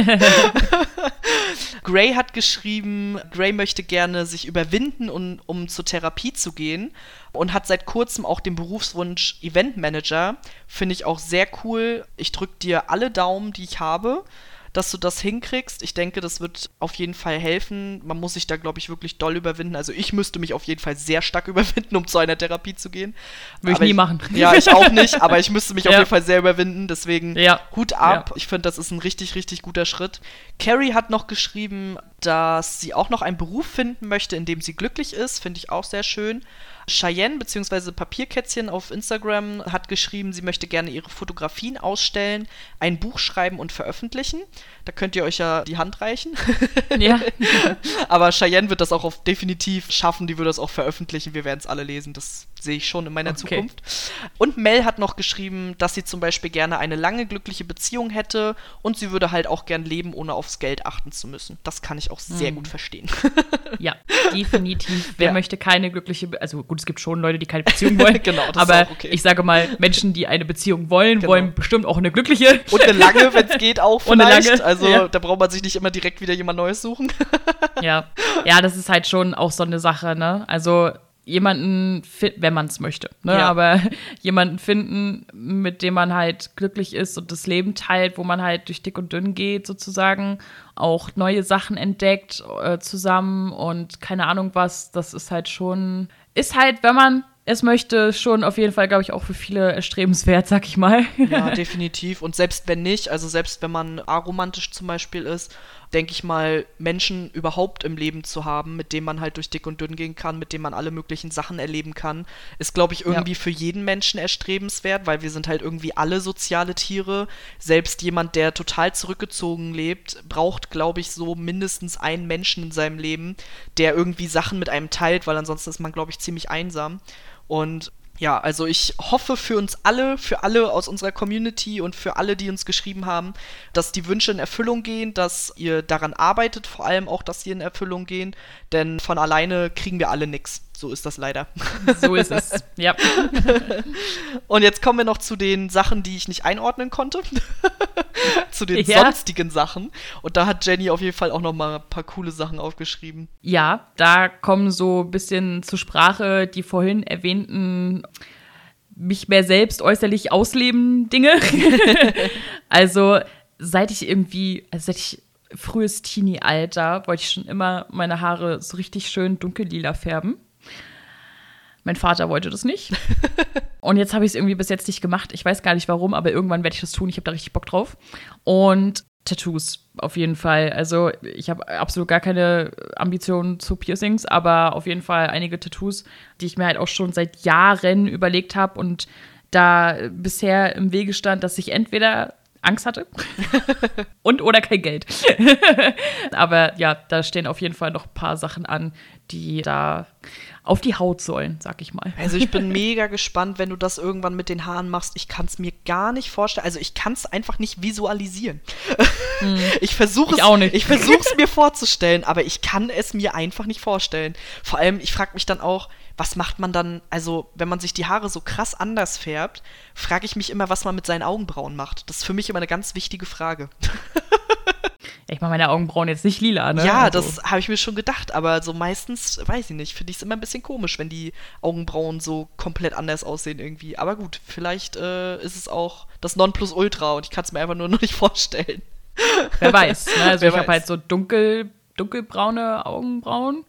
Gray hat geschrieben, Gray möchte gerne sich überwinden, um, um zur Therapie zu gehen und hat seit kurzem auch den Berufswunsch Eventmanager. Finde ich auch sehr cool. Ich drücke dir alle Daumen, die ich habe, dass du das hinkriegst. Ich denke, das wird auf jeden Fall helfen. Man muss sich da, glaube ich, wirklich doll überwinden. Also ich müsste mich auf jeden Fall sehr stark überwinden, um zu einer Therapie zu gehen. Würde ich nie machen. Ja, ich auch nicht, aber ich müsste mich auf Ja. jeden Fall sehr überwinden. Deswegen Ja. Hut ab. Ja. Ich finde, das ist ein richtig, richtig guter Schritt. Carrie hat noch geschrieben, dass sie auch noch einen Beruf finden möchte, in dem sie glücklich ist. Finde ich auch sehr schön. Cheyenne bzw. Papierkätzchen auf Instagram hat geschrieben, sie möchte gerne ihre Fotografien ausstellen, ein Buch schreiben und veröffentlichen. Da könnt ihr euch ja die Hand reichen. Ja. Aber Cheyenne wird das auch auf definitiv schaffen, die wird das auch veröffentlichen. Wir werden es alle lesen, das sehe ich schon in meiner Okay. Zukunft. Und Mel hat noch geschrieben, dass sie zum Beispiel gerne eine lange glückliche Beziehung hätte und sie würde halt auch gern leben, ohne aufs Geld achten zu müssen. Das kann ich auch sehr gut verstehen. Ja, definitiv. Wer Ja. möchte keine glückliche, Be also gut, es gibt schon Leute, die keine Beziehung wollen. Genau, das ist aber auch okay. ich sage mal, Menschen, die eine Beziehung wollen, Genau. wollen bestimmt auch eine glückliche. Und eine lange, wenn es geht, auch Und eine vielleicht. lange, also ja. da braucht man sich nicht immer direkt wieder jemand Neues suchen. ja. ja, das ist halt schon auch so eine Sache, ne? Also jemanden, wenn man es möchte, ne? Ja. aber jemanden finden, mit dem man halt glücklich ist und das Leben teilt, wo man halt durch dick und dünn geht sozusagen, auch neue Sachen entdeckt äh, zusammen und keine Ahnung was, das ist halt schon, ist halt, wenn man es möchte, schon auf jeden Fall, glaube ich, auch für viele erstrebenswert, sag ich mal. Ja, definitiv. Und selbst wenn nicht, also selbst wenn man aromantisch zum Beispiel ist, denke ich mal, Menschen überhaupt im Leben zu haben, mit denen man halt durch dick und dünn gehen kann, mit denen man alle möglichen Sachen erleben kann, ist, glaube ich, irgendwie Ja. für jeden Menschen erstrebenswert, weil wir sind halt irgendwie alle soziale Tiere. Selbst jemand, der total zurückgezogen lebt, braucht, glaube ich, so mindestens einen Menschen in seinem Leben, der irgendwie Sachen mit einem teilt, weil ansonsten ist man, glaube ich, ziemlich einsam. Und ja, also ich hoffe für uns alle, für alle aus unserer Community und für alle, die uns geschrieben haben, dass die Wünsche in Erfüllung gehen, dass ihr daran arbeitet, vor allem auch, dass sie in Erfüllung gehen, denn von alleine kriegen wir alle nix. So ist das leider. so ist es. Ja. Und jetzt kommen wir noch zu den Sachen, die ich nicht einordnen konnte. zu den Ja. sonstigen Sachen. Und da hat Jenny auf jeden Fall auch noch mal ein paar coole Sachen aufgeschrieben. Ja, da kommen so ein bisschen zur Sprache die vorhin erwähnten mich mehr selbst äußerlich ausleben Dinge. also seit ich irgendwie, also seit ich frühes Teenie-Alter, wollte ich schon immer meine Haare so richtig schön dunkellila färben. Mein Vater wollte das nicht. Und jetzt habe ich es irgendwie bis jetzt nicht gemacht. Ich weiß gar nicht warum, aber irgendwann werde ich das tun. Ich habe da richtig Bock drauf. Und Tattoos auf jeden Fall. Also ich habe absolut gar keine Ambitionen zu Piercings, aber auf jeden Fall einige Tattoos, die ich mir halt auch schon seit Jahren überlegt habe und da bisher im Wege stand, dass ich entweder Angst hatte und oder kein Geld. aber ja, da stehen auf jeden Fall noch ein paar Sachen an, die da auf die Haut sollen, sag ich mal. Also ich bin mega gespannt, wenn du das irgendwann mit den Haaren machst. Ich kann es mir gar nicht vorstellen. Also ich kann es einfach nicht visualisieren. Ich versuche es, auch nicht. ich versuche es mir vorzustellen, aber ich kann es mir einfach nicht vorstellen. Vor allem, ich frage mich dann auch, was macht man dann, also wenn man sich die Haare so krass anders färbt, frage ich mich immer, was man mit seinen Augenbrauen macht. Das ist für mich immer eine ganz wichtige Frage. Ich mache meine Augenbrauen jetzt nicht lila, ne? Ja, Also- das habe ich mir schon gedacht, aber so meistens, weiß ich nicht, finde ich es immer ein bisschen komisch, wenn die Augenbrauen so komplett anders aussehen irgendwie. Aber gut, vielleicht äh, ist es auch das Nonplusultra und ich kann es mir einfach nur noch nicht vorstellen. Wer weiß. Ne? Also Wer ich habe halt so dunkel, dunkelbraune Augenbrauen.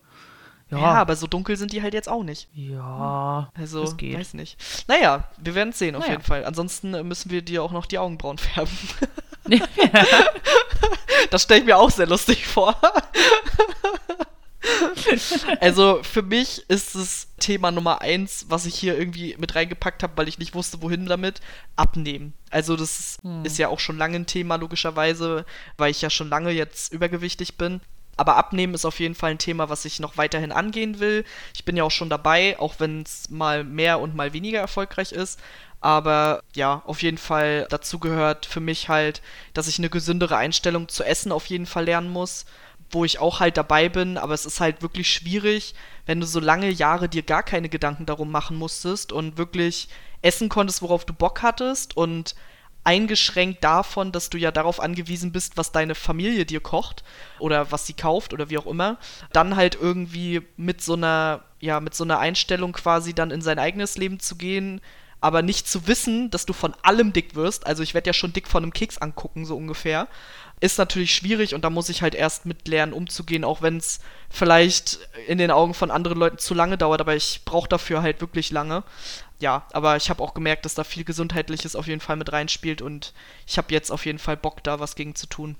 Ja. aber so dunkel sind die halt jetzt auch nicht. Ja, Also, das geht. weiß nicht. Naja, wir werden es sehen auf Naja. jeden Fall. Ansonsten äh, müssen wir dir auch noch die Augenbrauen färben. Das stelle ich mir auch sehr lustig vor. Also für mich ist das Thema Nummer eins, was ich hier irgendwie mit reingepackt habe, weil ich nicht wusste, wohin damit, abnehmen. Also das ist, ist ja auch schon lange ein Thema, logischerweise, weil ich ja schon lange jetzt übergewichtig bin. Aber abnehmen ist auf jeden Fall ein Thema, was ich noch weiterhin angehen will. Ich bin ja auch schon dabei, auch wenn es mal mehr und mal weniger erfolgreich ist. Aber ja, auf jeden Fall dazu gehört für mich halt, dass ich eine gesündere Einstellung zu Essen auf jeden Fall lernen muss, wo ich auch halt dabei bin. Aber es ist halt wirklich schwierig, wenn du so lange Jahre dir gar keine Gedanken darum machen musstest und wirklich essen konntest, worauf du Bock hattest und eingeschränkt davon, dass du ja darauf angewiesen bist, was deine Familie dir kocht oder was sie kauft oder wie auch immer, dann halt irgendwie mit so einer, ja, mit so einer Einstellung quasi dann in sein eigenes Leben zu gehen, aber nicht zu wissen, dass du von allem dick wirst. Also ich werde ja schon dick von einem Keks angucken, so ungefähr. Ist natürlich schwierig und da muss ich halt erst mit lernen, umzugehen, auch wenn es vielleicht in den Augen von anderen Leuten zu lange dauert, aber ich brauche dafür halt wirklich lange. Ja, aber ich habe auch gemerkt, dass da viel Gesundheitliches auf jeden Fall mit reinspielt und ich habe jetzt auf jeden Fall Bock, da was gegen zu tun.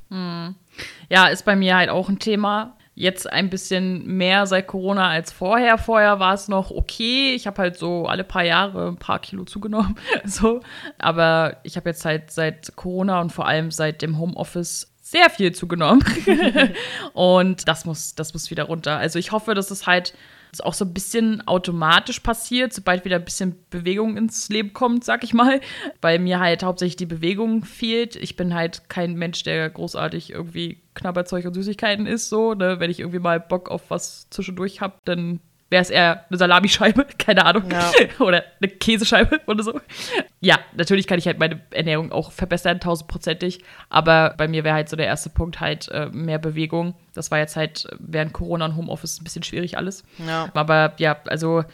Ja, ist bei mir halt auch ein Thema. Jetzt ein bisschen mehr seit Corona als vorher. Vorher war es noch okay. Ich habe halt so alle paar Jahre ein paar Kilo zugenommen. So. Aber ich habe jetzt halt seit Corona und vor allem seit dem Homeoffice sehr viel zugenommen. und das muss, das muss wieder runter. Also ich hoffe, dass es halt auch so ein bisschen automatisch passiert, sobald wieder ein bisschen Bewegung ins Leben kommt, sag ich mal. Weil mir halt hauptsächlich die Bewegung fehlt. Ich bin halt kein Mensch, der großartig irgendwie Knabberzeug und Süßigkeiten isst, so. Ne? Wenn ich irgendwie mal Bock auf was zwischendurch habe, dann wäre es eher eine Salamischeibe, keine Ahnung. Ja. oder eine Käsescheibe oder so. Ja, natürlich kann ich halt meine Ernährung auch verbessern, tausendprozentig. Aber bei mir wäre halt so der erste Punkt halt äh, mehr Bewegung. Das war jetzt halt während Corona und Homeoffice ein bisschen schwierig alles. Ja. Aber ja, also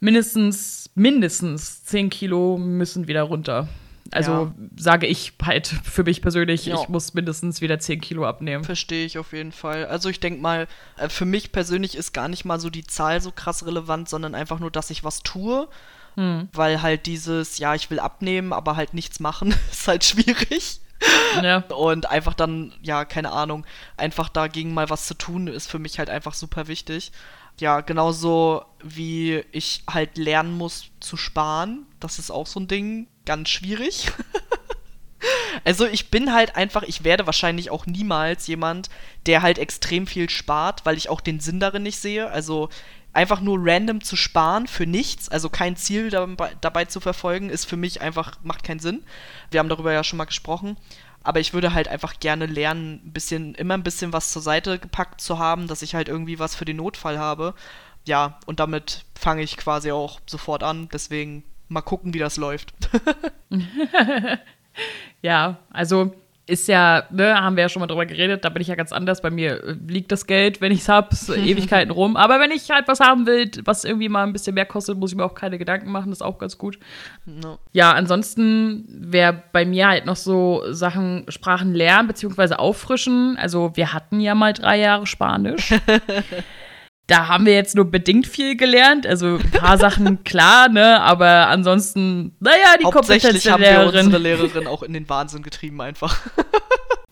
mindestens, mindestens 10 Kilo müssen wieder runter. Also Ja. sage ich halt für mich persönlich, Ja. ich muss mindestens wieder 10 Kilo abnehmen. Verstehe ich auf jeden Fall. Also ich denke mal, äh, für mich persönlich ist gar nicht mal so die Zahl so krass relevant, sondern einfach nur, dass ich was tue. Weil halt dieses, ja, ich will abnehmen, aber halt nichts machen, ist halt schwierig. Ja. Und einfach dann, ja, keine Ahnung, einfach dagegen mal was zu tun, ist für mich halt einfach super wichtig. Ja, genauso wie ich halt lernen muss zu sparen. Das ist auch so ein Ding, ganz schwierig. Also ich bin halt einfach, ich werde wahrscheinlich auch niemals jemand, der halt extrem viel spart, weil ich auch den Sinn darin nicht sehe. Also einfach nur random zu sparen für nichts, also kein Ziel dabei, dabei zu verfolgen, ist für mich einfach, macht keinen Sinn. Wir haben darüber ja schon mal gesprochen. Aber ich würde halt einfach gerne lernen, ein bisschen, immer ein bisschen was zur Seite gepackt zu haben, dass ich halt irgendwie was für den Notfall habe. Ja, und damit fange ich quasi auch sofort an. Deswegen mal gucken, wie das läuft. Ja, also ist ja, ne, haben wir ja schon mal drüber geredet, da bin ich ja ganz anders. Bei mir äh, liegt das Geld, wenn ich es habe, so Ewigkeiten rum. Aber wenn ich halt was haben will, was irgendwie mal ein bisschen mehr kostet, muss ich mir auch keine Gedanken machen, das ist auch ganz gut. No. Ja, ansonsten wäre bei mir halt noch so Sachen Sprachen lernen bzw. auffrischen. Also wir hatten ja mal drei Jahre Spanisch. Da haben wir jetzt nur bedingt viel gelernt. Also ein paar Sachen klar, ne? Aber ansonsten, naja, die Kompetenz Hauptsächlich der haben wir Lehrerin. unsere Lehrerin auch in den Wahnsinn getrieben einfach.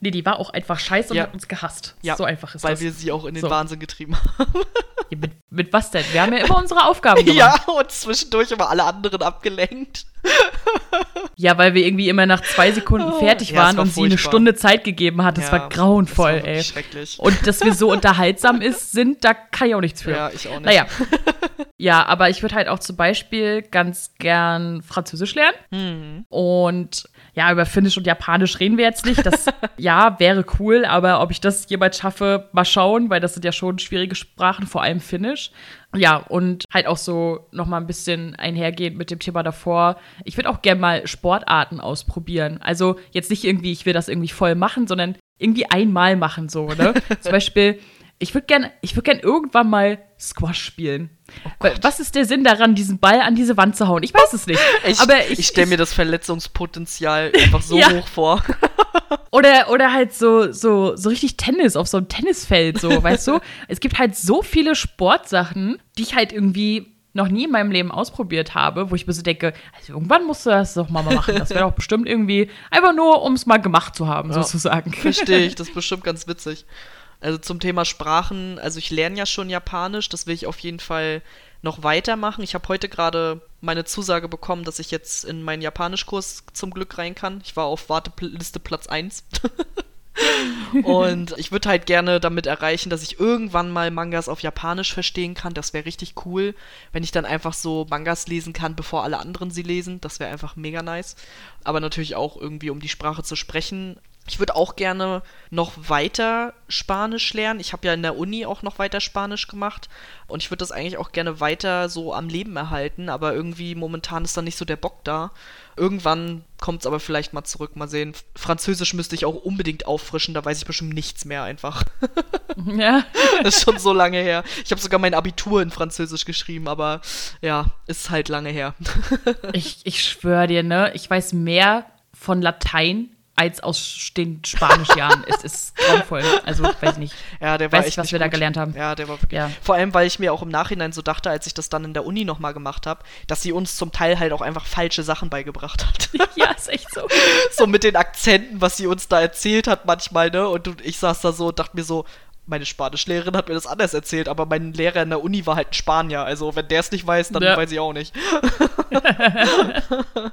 Nee, die war auch einfach scheiße und Ja. hat uns gehasst. Ja, so einfach ist weil das. wir sie auch in den So. Wahnsinn getrieben haben. Ja, mit, mit was denn? Wir haben ja immer unsere Aufgaben gemacht. Ja, und zwischendurch immer alle anderen abgelenkt. Ja, weil wir irgendwie immer nach zwei Sekunden fertig Oh. Ja, es waren war und sie eine furchtbar. Stunde Zeit gegeben hat. Das Ja, war grauenvoll, das war ey. Schrecklich. Und dass wir so unterhaltsam ist, sind, da kann ich auch nichts für. ja, ich auch nicht. Naja. ja, aber ich würde halt auch zum Beispiel ganz gern Französisch lernen. Hm. Und ja, über Finnisch und Japanisch reden wir jetzt nicht. Das ja, wäre cool, aber ob ich das jemals schaffe, mal schauen, weil das sind ja schon schwierige Sprachen, vor allem Finnisch. Ja, und halt auch so noch mal ein bisschen einhergehend mit dem Thema davor. Ich würde auch gerne mal Sportarten ausprobieren. Also jetzt nicht irgendwie, ich will das irgendwie voll machen, sondern irgendwie einmal machen so, ne? Zum Beispiel, ich würde gerne ich würd gern irgendwann mal Squash spielen. Weil, was ist der Sinn daran, diesen Ball an diese Wand zu hauen? Ich weiß es nicht. Ich, aber ich, stelle mir das Verletzungspotenzial einfach so Ja. hoch vor. Oder, oder halt so, so, so richtig Tennis auf so einem Tennisfeld, so, weißt du? Es gibt halt so viele Sportsachen, die ich halt irgendwie noch nie in meinem Leben ausprobiert habe, wo ich mir so denke, also irgendwann musst du das doch mal machen. Das wäre doch bestimmt irgendwie einfach nur, um es mal gemacht zu haben, Ja. sozusagen. Verstehe ich, das ist bestimmt ganz witzig. Also zum Thema Sprachen, also ich lerne ja schon Japanisch, das will ich auf jeden Fall noch weitermachen. Ich habe heute gerade meine Zusage bekommen, dass ich jetzt in meinen Japanischkurs zum Glück rein kann. Ich war auf Warteliste Platz 1. Und ich würde halt gerne damit erreichen, dass ich irgendwann mal Mangas auf Japanisch verstehen kann. Das wäre richtig cool, wenn ich dann einfach so Mangas lesen kann, bevor alle anderen sie lesen. Das wäre einfach mega nice. Aber natürlich auch irgendwie, um die Sprache zu sprechen. Ich würde auch gerne noch weiter Spanisch lernen. Ich habe ja in der Uni auch noch weiter Spanisch gemacht und ich würde das eigentlich auch gerne weiter so am Leben erhalten, aber irgendwie momentan ist da nicht so der Bock da. Irgendwann kommt es aber vielleicht mal zurück, mal sehen. Französisch müsste ich auch unbedingt auffrischen, da weiß ich bestimmt nichts mehr einfach. Ja. Das ist schon so lange her. Ich habe sogar mein Abitur in Französisch geschrieben, aber ja, ist halt lange her. Ich, ich schwöre dir, ne, ich weiß mehr von Latein als aus den Spanischjahren. es ist grauenvoll. Also, weiß nicht. Ja, der war Weiß echt ich, was wir da gut. gelernt haben. Ja, der war wirklich. Ja. Vor allem, weil ich mir auch im Nachhinein so dachte, als ich das dann in der Uni nochmal gemacht habe, dass sie uns zum Teil halt auch einfach falsche Sachen beigebracht hat. Ja, ist echt so. so mit den Akzenten, was sie uns da erzählt hat manchmal, ne? Und ich saß da so und dachte mir so, meine Spanischlehrerin hat mir das anders erzählt, aber mein Lehrer in der Uni war halt ein Spanier. Also wenn der es nicht weiß, dann Ja. weiß ich auch nicht.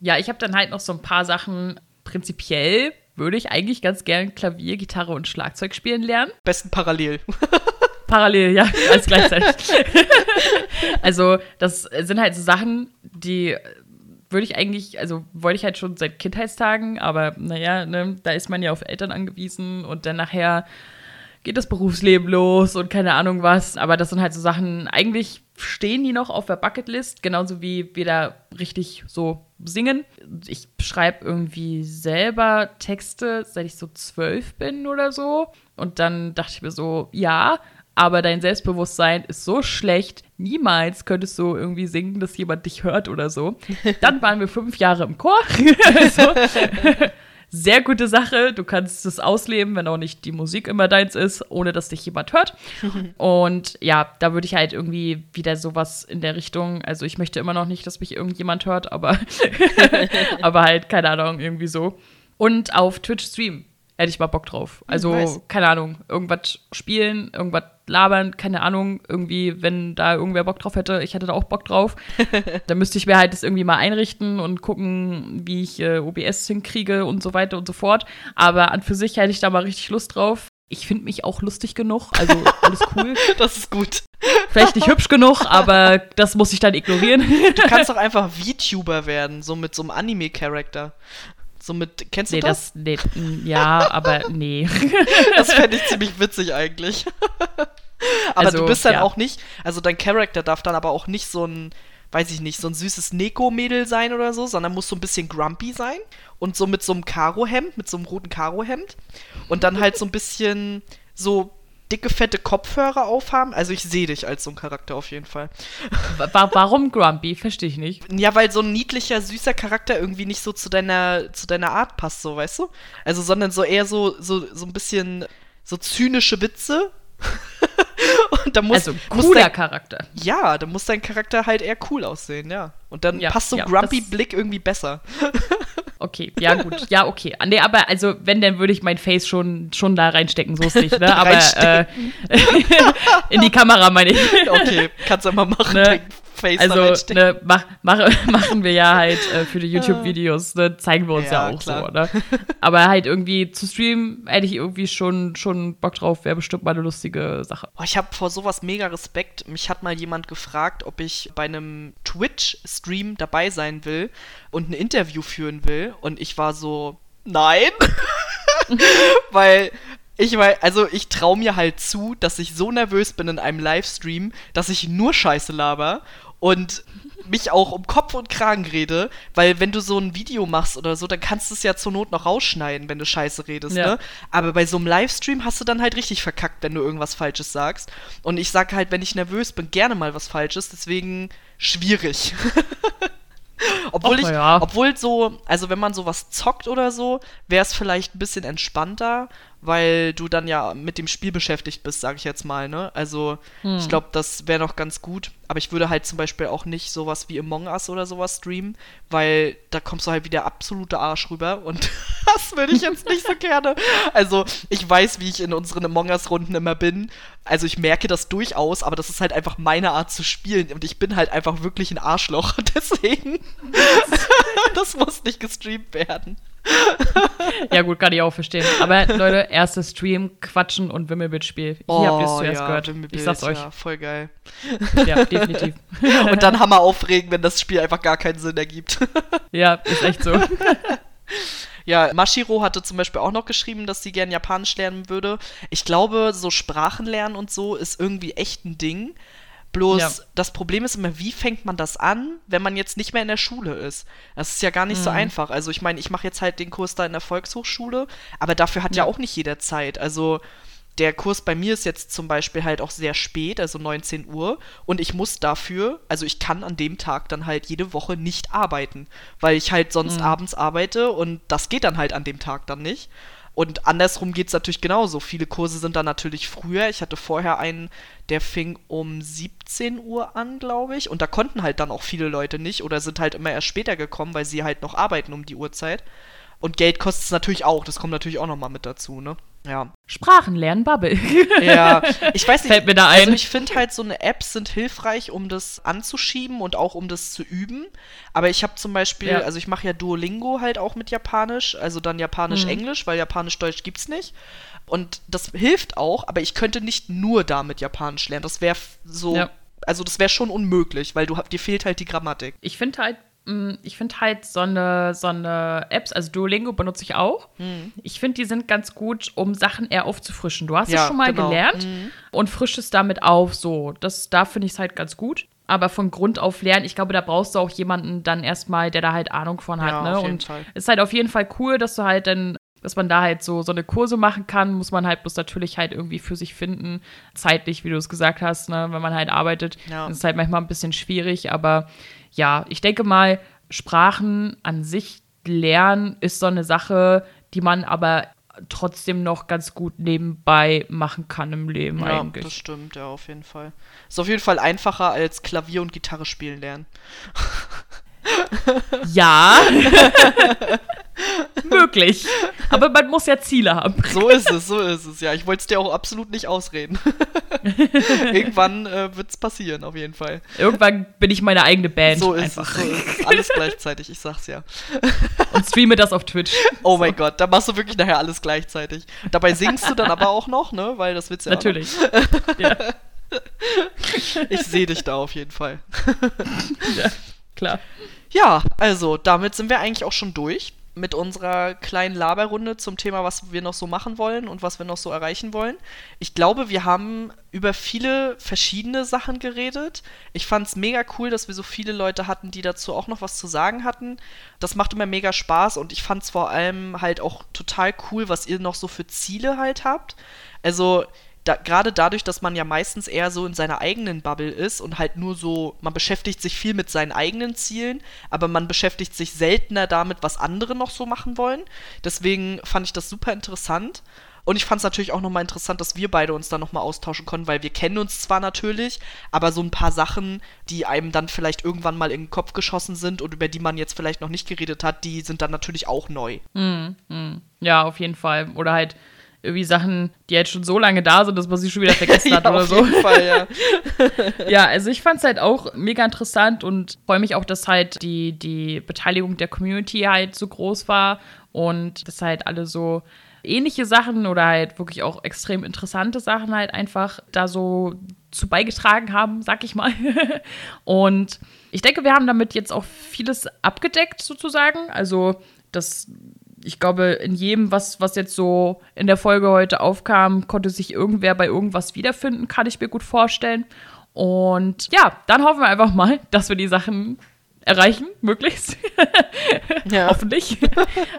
Ja, ich habe dann halt noch so ein paar Sachen. Prinzipiell würde ich eigentlich ganz gern Klavier, Gitarre und Schlagzeug spielen lernen. Besten parallel. Parallel, ja, alles gleichzeitig. also, das sind halt so Sachen, die würde ich eigentlich, also wollte ich halt schon seit Kindheitstagen, aber naja, ne, da ist man ja auf Eltern angewiesen und dann nachher geht das Berufsleben los und keine Ahnung was. Aber das sind halt so Sachen, eigentlich stehen die noch auf der Bucketlist, genauso wie wir da richtig so singen. Ich schreibe irgendwie selber Texte, seit ich so zwölf bin oder so. Und dann dachte ich mir so, ja, aber dein Selbstbewusstsein ist so schlecht, niemals könntest du irgendwie singen, dass jemand dich hört oder so. Dann waren wir fünf Jahre im Chor. so. Sehr gute Sache. Du kannst es ausleben, wenn auch nicht die Musik immer deins ist, ohne dass dich jemand hört. Und ja, da würde ich halt irgendwie wieder sowas in der Richtung. Also ich möchte immer noch nicht, dass mich irgendjemand hört, aber, aber halt, keine Ahnung, irgendwie so. Und auf Twitch streamen hätte ich mal Bock drauf. Also, nice. keine Ahnung, irgendwas spielen, irgendwas labern, keine Ahnung, irgendwie, wenn da irgendwer Bock drauf hätte, ich hätte da auch Bock drauf. dann müsste ich mir halt das irgendwie mal einrichten und gucken, wie ich äh, OBS hinkriege und so weiter und so fort. Aber an für sich hätte ich da mal richtig Lust drauf. Ich finde mich auch lustig genug, also alles cool. das ist gut. Vielleicht nicht hübsch genug, aber das muss ich dann ignorieren. du kannst doch einfach VTuber werden, so mit so einem Anime-Charakter. So mit, kennst nee, du das? das? Nee, ja, aber nee. das fände ich ziemlich witzig eigentlich. aber also, du bist dann ja. auch nicht, also dein Charakter darf dann aber auch nicht so ein, weiß ich nicht, so ein süßes Neko-Mädel sein oder so, sondern muss so ein bisschen grumpy sein und so mit so einem Karohemd, mit so einem roten Karohemd und dann halt so ein bisschen so dicke, fette Kopfhörer aufhaben. Also ich sehe dich als so ein Charakter auf jeden Fall. Warum Grumpy? Verstehe ich nicht. Ja, weil so ein niedlicher, süßer Charakter irgendwie nicht so zu deiner, zu deiner Art passt, so, weißt du? Also, sondern so eher so, so, so ein bisschen so zynische Witze. Und da muss, also cooler muss dein, Charakter. Ja, da muss dein Charakter halt eher cool aussehen, ja. Und dann ja, passt so ja, Grumpy Blick irgendwie besser. Okay, ja gut, ja okay. Nee, aber also wenn, dann würde ich mein Face schon, schon da reinstecken, so ist nicht, ne? Aber äh, in die Kamera meine ich. Okay, kannst du mal machen. Ne? Face also ne, mach, mach, machen wir ja halt äh, für die YouTube-Videos, ne, zeigen wir uns ja, ja auch klar. so, ne? Aber halt irgendwie zu streamen, hätte ich irgendwie schon, schon Bock drauf, wäre bestimmt mal eine lustige Sache. Oh, ich habe vor sowas mega Respekt. Mich hat mal jemand gefragt, ob ich bei einem Twitch-Stream dabei sein will und ein Interview führen will. Und ich war so, nein. Weil ich weiß, also ich traue mir halt zu, dass ich so nervös bin in einem Livestream, dass ich nur Scheiße laber und mich auch um Kopf und Kragen rede, weil wenn du so ein Video machst oder so, dann kannst du es ja zur Not noch rausschneiden, wenn du Scheiße redest, ja. ne? Aber bei so einem Livestream hast du dann halt richtig verkackt, wenn du irgendwas Falsches sagst. Und ich sag halt, wenn ich nervös bin, gerne mal was Falsches, deswegen schwierig. obwohl Och, ich, ja. obwohl so, also wenn man sowas zockt oder so, wäre es vielleicht ein bisschen entspannter, weil du dann ja mit dem Spiel beschäftigt bist, sag ich jetzt mal, ne? Also, hm. ich glaube, das wäre noch ganz gut. Aber ich würde halt zum Beispiel auch nicht sowas wie Among Us oder sowas streamen, weil da kommst du halt wie der absolute Arsch rüber und das würde ich jetzt nicht so gerne. Also, ich weiß, wie ich in unseren Among Us-Runden immer bin. Also, ich merke das durchaus, aber das ist halt einfach meine Art zu spielen und ich bin halt einfach wirklich ein Arschloch. Deswegen, das muss nicht gestreamt werden. Ja, gut, kann ich auch verstehen. Aber Leute, erstes Stream, Quatschen und Wimmelbildspiel. Hier oh, habt ihr es zuerst ja, gehört. Ich sag's euch. Ja, voll geil. Ja, definitiv. und dann Hammer aufregen, wenn das Spiel einfach gar keinen Sinn ergibt. ja, ist echt so. Ja, Mashiro hatte zum Beispiel auch noch geschrieben, dass sie gern Japanisch lernen würde. Ich glaube, so Sprachen lernen und so ist irgendwie echt ein Ding. Bloß ja. das Problem ist immer, wie fängt man das an, wenn man jetzt nicht mehr in der Schule ist? Das ist ja gar nicht mhm. so einfach. Also ich meine, ich mache jetzt halt den Kurs da in der Volkshochschule, aber dafür hat ja, ja auch nicht jeder Zeit. Also der Kurs bei mir ist jetzt zum Beispiel halt auch sehr spät, also 19 Uhr, und ich muss dafür, also ich kann an dem Tag dann halt jede Woche nicht arbeiten, weil ich halt sonst mhm. abends arbeite und das geht dann halt an dem Tag dann nicht. Und andersrum geht es natürlich genauso. Viele Kurse sind dann natürlich früher. Ich hatte vorher einen, der fing um 17 Uhr an, glaube ich. Und da konnten halt dann auch viele Leute nicht oder sind halt immer erst später gekommen, weil sie halt noch arbeiten um die Uhrzeit. Und Geld kostet es natürlich auch. Das kommt natürlich auch nochmal mit dazu, ne? Ja. Sprachen lernen, Bubble. ja, ich weiß nicht. Fällt mir da ein. Also ich finde halt, so eine Apps sind hilfreich, um das anzuschieben und auch um das zu üben. Aber ich habe zum Beispiel, ja. also ich mache ja Duolingo halt auch mit Japanisch, also dann Japanisch-Englisch, mhm. weil Japanisch-Deutsch gibt's nicht. Und das hilft auch, aber ich könnte nicht nur damit Japanisch lernen. Das wäre so, ja. also das wäre schon unmöglich, weil du dir fehlt halt die Grammatik. Ich finde halt ich finde halt so eine, so eine Apps, also Duolingo benutze ich auch. Mhm. Ich finde, die sind ganz gut, um Sachen eher aufzufrischen. Du hast ja, es schon mal genau. gelernt mhm. und frischst es damit auf. So, das, da finde ich es halt ganz gut. Aber von Grund auf lernen, ich glaube, da brauchst du auch jemanden dann erstmal, der da halt Ahnung von hat. Ja, ne? und es ist halt auf jeden Fall cool, dass du halt dann dass man da halt so, so eine Kurse machen kann, muss man halt bloß natürlich halt irgendwie für sich finden. Zeitlich, wie du es gesagt hast, ne? wenn man halt arbeitet, ja. ist es halt manchmal ein bisschen schwierig. Aber ja, ich denke mal, Sprachen an sich lernen ist so eine Sache, die man aber trotzdem noch ganz gut nebenbei machen kann im Leben ja, eigentlich. Das stimmt, ja, auf jeden Fall. Ist auf jeden Fall einfacher als Klavier und Gitarre spielen lernen. Ja. Möglich. Aber man muss ja Ziele haben. So ist es, so ist es. Ja, ich wollte es dir auch absolut nicht ausreden. Irgendwann äh, wird es passieren, auf jeden Fall. Irgendwann bin ich meine eigene Band. So ist einfach. es, so ist es. Alles gleichzeitig, ich sag's ja. Und streame das auf Twitch. Oh so. mein Gott, da machst du wirklich nachher alles gleichzeitig. Dabei singst du dann aber auch noch, ne? Weil das wird's ja Natürlich. ja. Ich sehe dich da auf jeden Fall. ja, klar. Ja, also damit sind wir eigentlich auch schon durch mit unserer kleinen Laberrunde zum Thema, was wir noch so machen wollen und was wir noch so erreichen wollen. Ich glaube, wir haben über viele verschiedene Sachen geredet. Ich fand es mega cool, dass wir so viele Leute hatten, die dazu auch noch was zu sagen hatten. Das macht immer mega Spaß und ich fand es vor allem halt auch total cool, was ihr noch so für Ziele halt habt. Also da, gerade dadurch, dass man ja meistens eher so in seiner eigenen Bubble ist und halt nur so, man beschäftigt sich viel mit seinen eigenen Zielen, aber man beschäftigt sich seltener damit, was andere noch so machen wollen. Deswegen fand ich das super interessant. Und ich fand es natürlich auch nochmal interessant, dass wir beide uns da nochmal austauschen konnten, weil wir kennen uns zwar natürlich, aber so ein paar Sachen, die einem dann vielleicht irgendwann mal in den Kopf geschossen sind und über die man jetzt vielleicht noch nicht geredet hat, die sind dann natürlich auch neu. Mm, mm. Ja, auf jeden Fall. Oder halt irgendwie Sachen, die jetzt schon so lange da sind, dass man sie schon wieder vergessen hat ja, oder auf so. Jeden Fall, ja. ja, also ich fand es halt auch mega interessant und freue mich auch, dass halt die, die Beteiligung der Community halt so groß war und dass halt alle so ähnliche Sachen oder halt wirklich auch extrem interessante Sachen halt einfach da so zu beigetragen haben, sag ich mal. und ich denke, wir haben damit jetzt auch vieles abgedeckt sozusagen. Also das ich glaube, in jedem, was, was jetzt so in der Folge heute aufkam, konnte sich irgendwer bei irgendwas wiederfinden, kann ich mir gut vorstellen. Und ja, dann hoffen wir einfach mal, dass wir die Sachen erreichen, möglichst. Ja. Hoffentlich.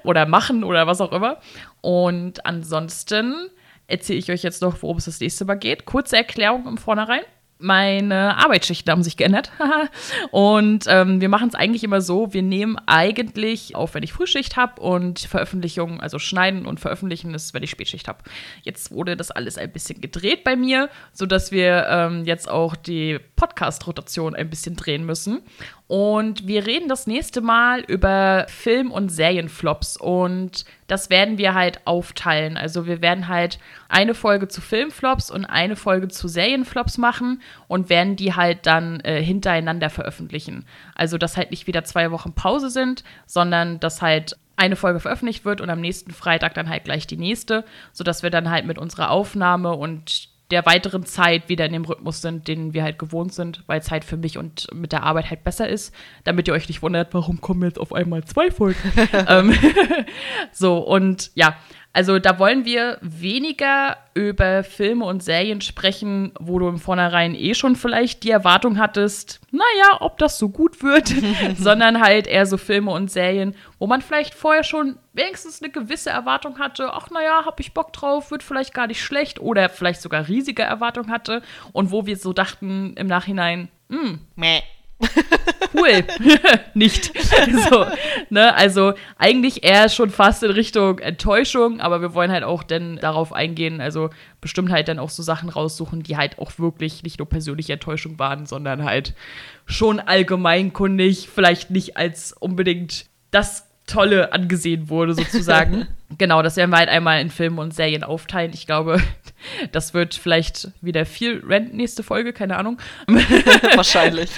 oder machen oder was auch immer. Und ansonsten erzähle ich euch jetzt noch, worum es das nächste Mal geht. Kurze Erklärung im Vornherein meine Arbeitsschichten haben sich geändert. und ähm, wir machen es eigentlich immer so, wir nehmen eigentlich auf, wenn ich Frühschicht habe und Veröffentlichung, also schneiden und veröffentlichen ist, wenn ich Spätschicht habe. Jetzt wurde das alles ein bisschen gedreht bei mir, sodass wir ähm, jetzt auch die Podcast-Rotation ein bisschen drehen müssen. Und wir reden das nächste Mal über Film- und Serienflops. Und das werden wir halt aufteilen. Also wir werden halt eine Folge zu Filmflops und eine Folge zu Serienflops machen und werden die halt dann äh, hintereinander veröffentlichen. Also dass halt nicht wieder zwei Wochen Pause sind, sondern dass halt eine Folge veröffentlicht wird und am nächsten Freitag dann halt gleich die nächste, sodass wir dann halt mit unserer Aufnahme und der weiteren Zeit wieder in dem Rhythmus sind, den wir halt gewohnt sind, weil es halt für mich und mit der Arbeit halt besser ist, damit ihr euch nicht wundert, warum kommen jetzt auf einmal zwei Folgen. ähm, so, und ja, also da wollen wir weniger über Filme und Serien sprechen, wo du im Vornherein eh schon vielleicht die Erwartung hattest, naja, ob das so gut wird, sondern halt eher so Filme und Serien, wo man vielleicht vorher schon wenigstens eine gewisse Erwartung hatte, ach naja, hab ich Bock drauf, wird vielleicht gar nicht schlecht oder vielleicht sogar riesige Erwartung hatte und wo wir so dachten im Nachhinein, hm, meh cool. nicht. so, ne? Also eigentlich eher schon fast in Richtung Enttäuschung, aber wir wollen halt auch dann darauf eingehen, also bestimmt halt dann auch so Sachen raussuchen, die halt auch wirklich nicht nur persönliche Enttäuschung waren, sondern halt schon allgemeinkundig, vielleicht nicht als unbedingt das Tolle angesehen wurde, sozusagen. genau, das werden wir halt einmal in Filmen und Serien aufteilen. Ich glaube, das wird vielleicht wieder viel Rent nächste Folge, keine Ahnung. Wahrscheinlich.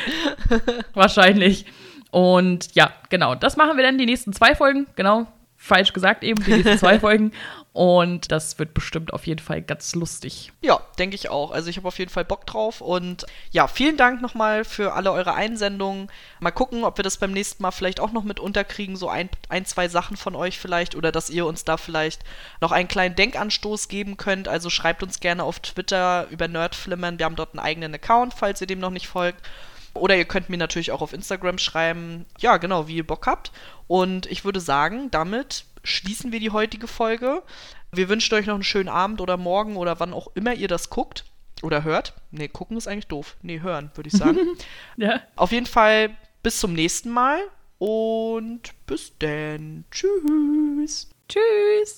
Wahrscheinlich. Und ja, genau, das machen wir dann die nächsten zwei Folgen. Genau, falsch gesagt eben, die nächsten zwei Folgen. Und das wird bestimmt auf jeden Fall ganz lustig. Ja, denke ich auch. Also ich habe auf jeden Fall Bock drauf. Und ja, vielen Dank nochmal für alle eure Einsendungen. Mal gucken, ob wir das beim nächsten Mal vielleicht auch noch mit unterkriegen. So ein, ein, zwei Sachen von euch vielleicht. Oder dass ihr uns da vielleicht noch einen kleinen Denkanstoß geben könnt. Also schreibt uns gerne auf Twitter über Nerdflimmern. Wir haben dort einen eigenen Account, falls ihr dem noch nicht folgt. Oder ihr könnt mir natürlich auch auf Instagram schreiben, ja, genau, wie ihr Bock habt. Und ich würde sagen, damit schließen wir die heutige Folge. Wir wünschen euch noch einen schönen Abend oder morgen oder wann auch immer ihr das guckt oder hört. Nee, gucken ist eigentlich doof. Nee, hören, würde ich sagen. ja. Auf jeden Fall bis zum nächsten Mal und bis dann. Tschüss. Tschüss.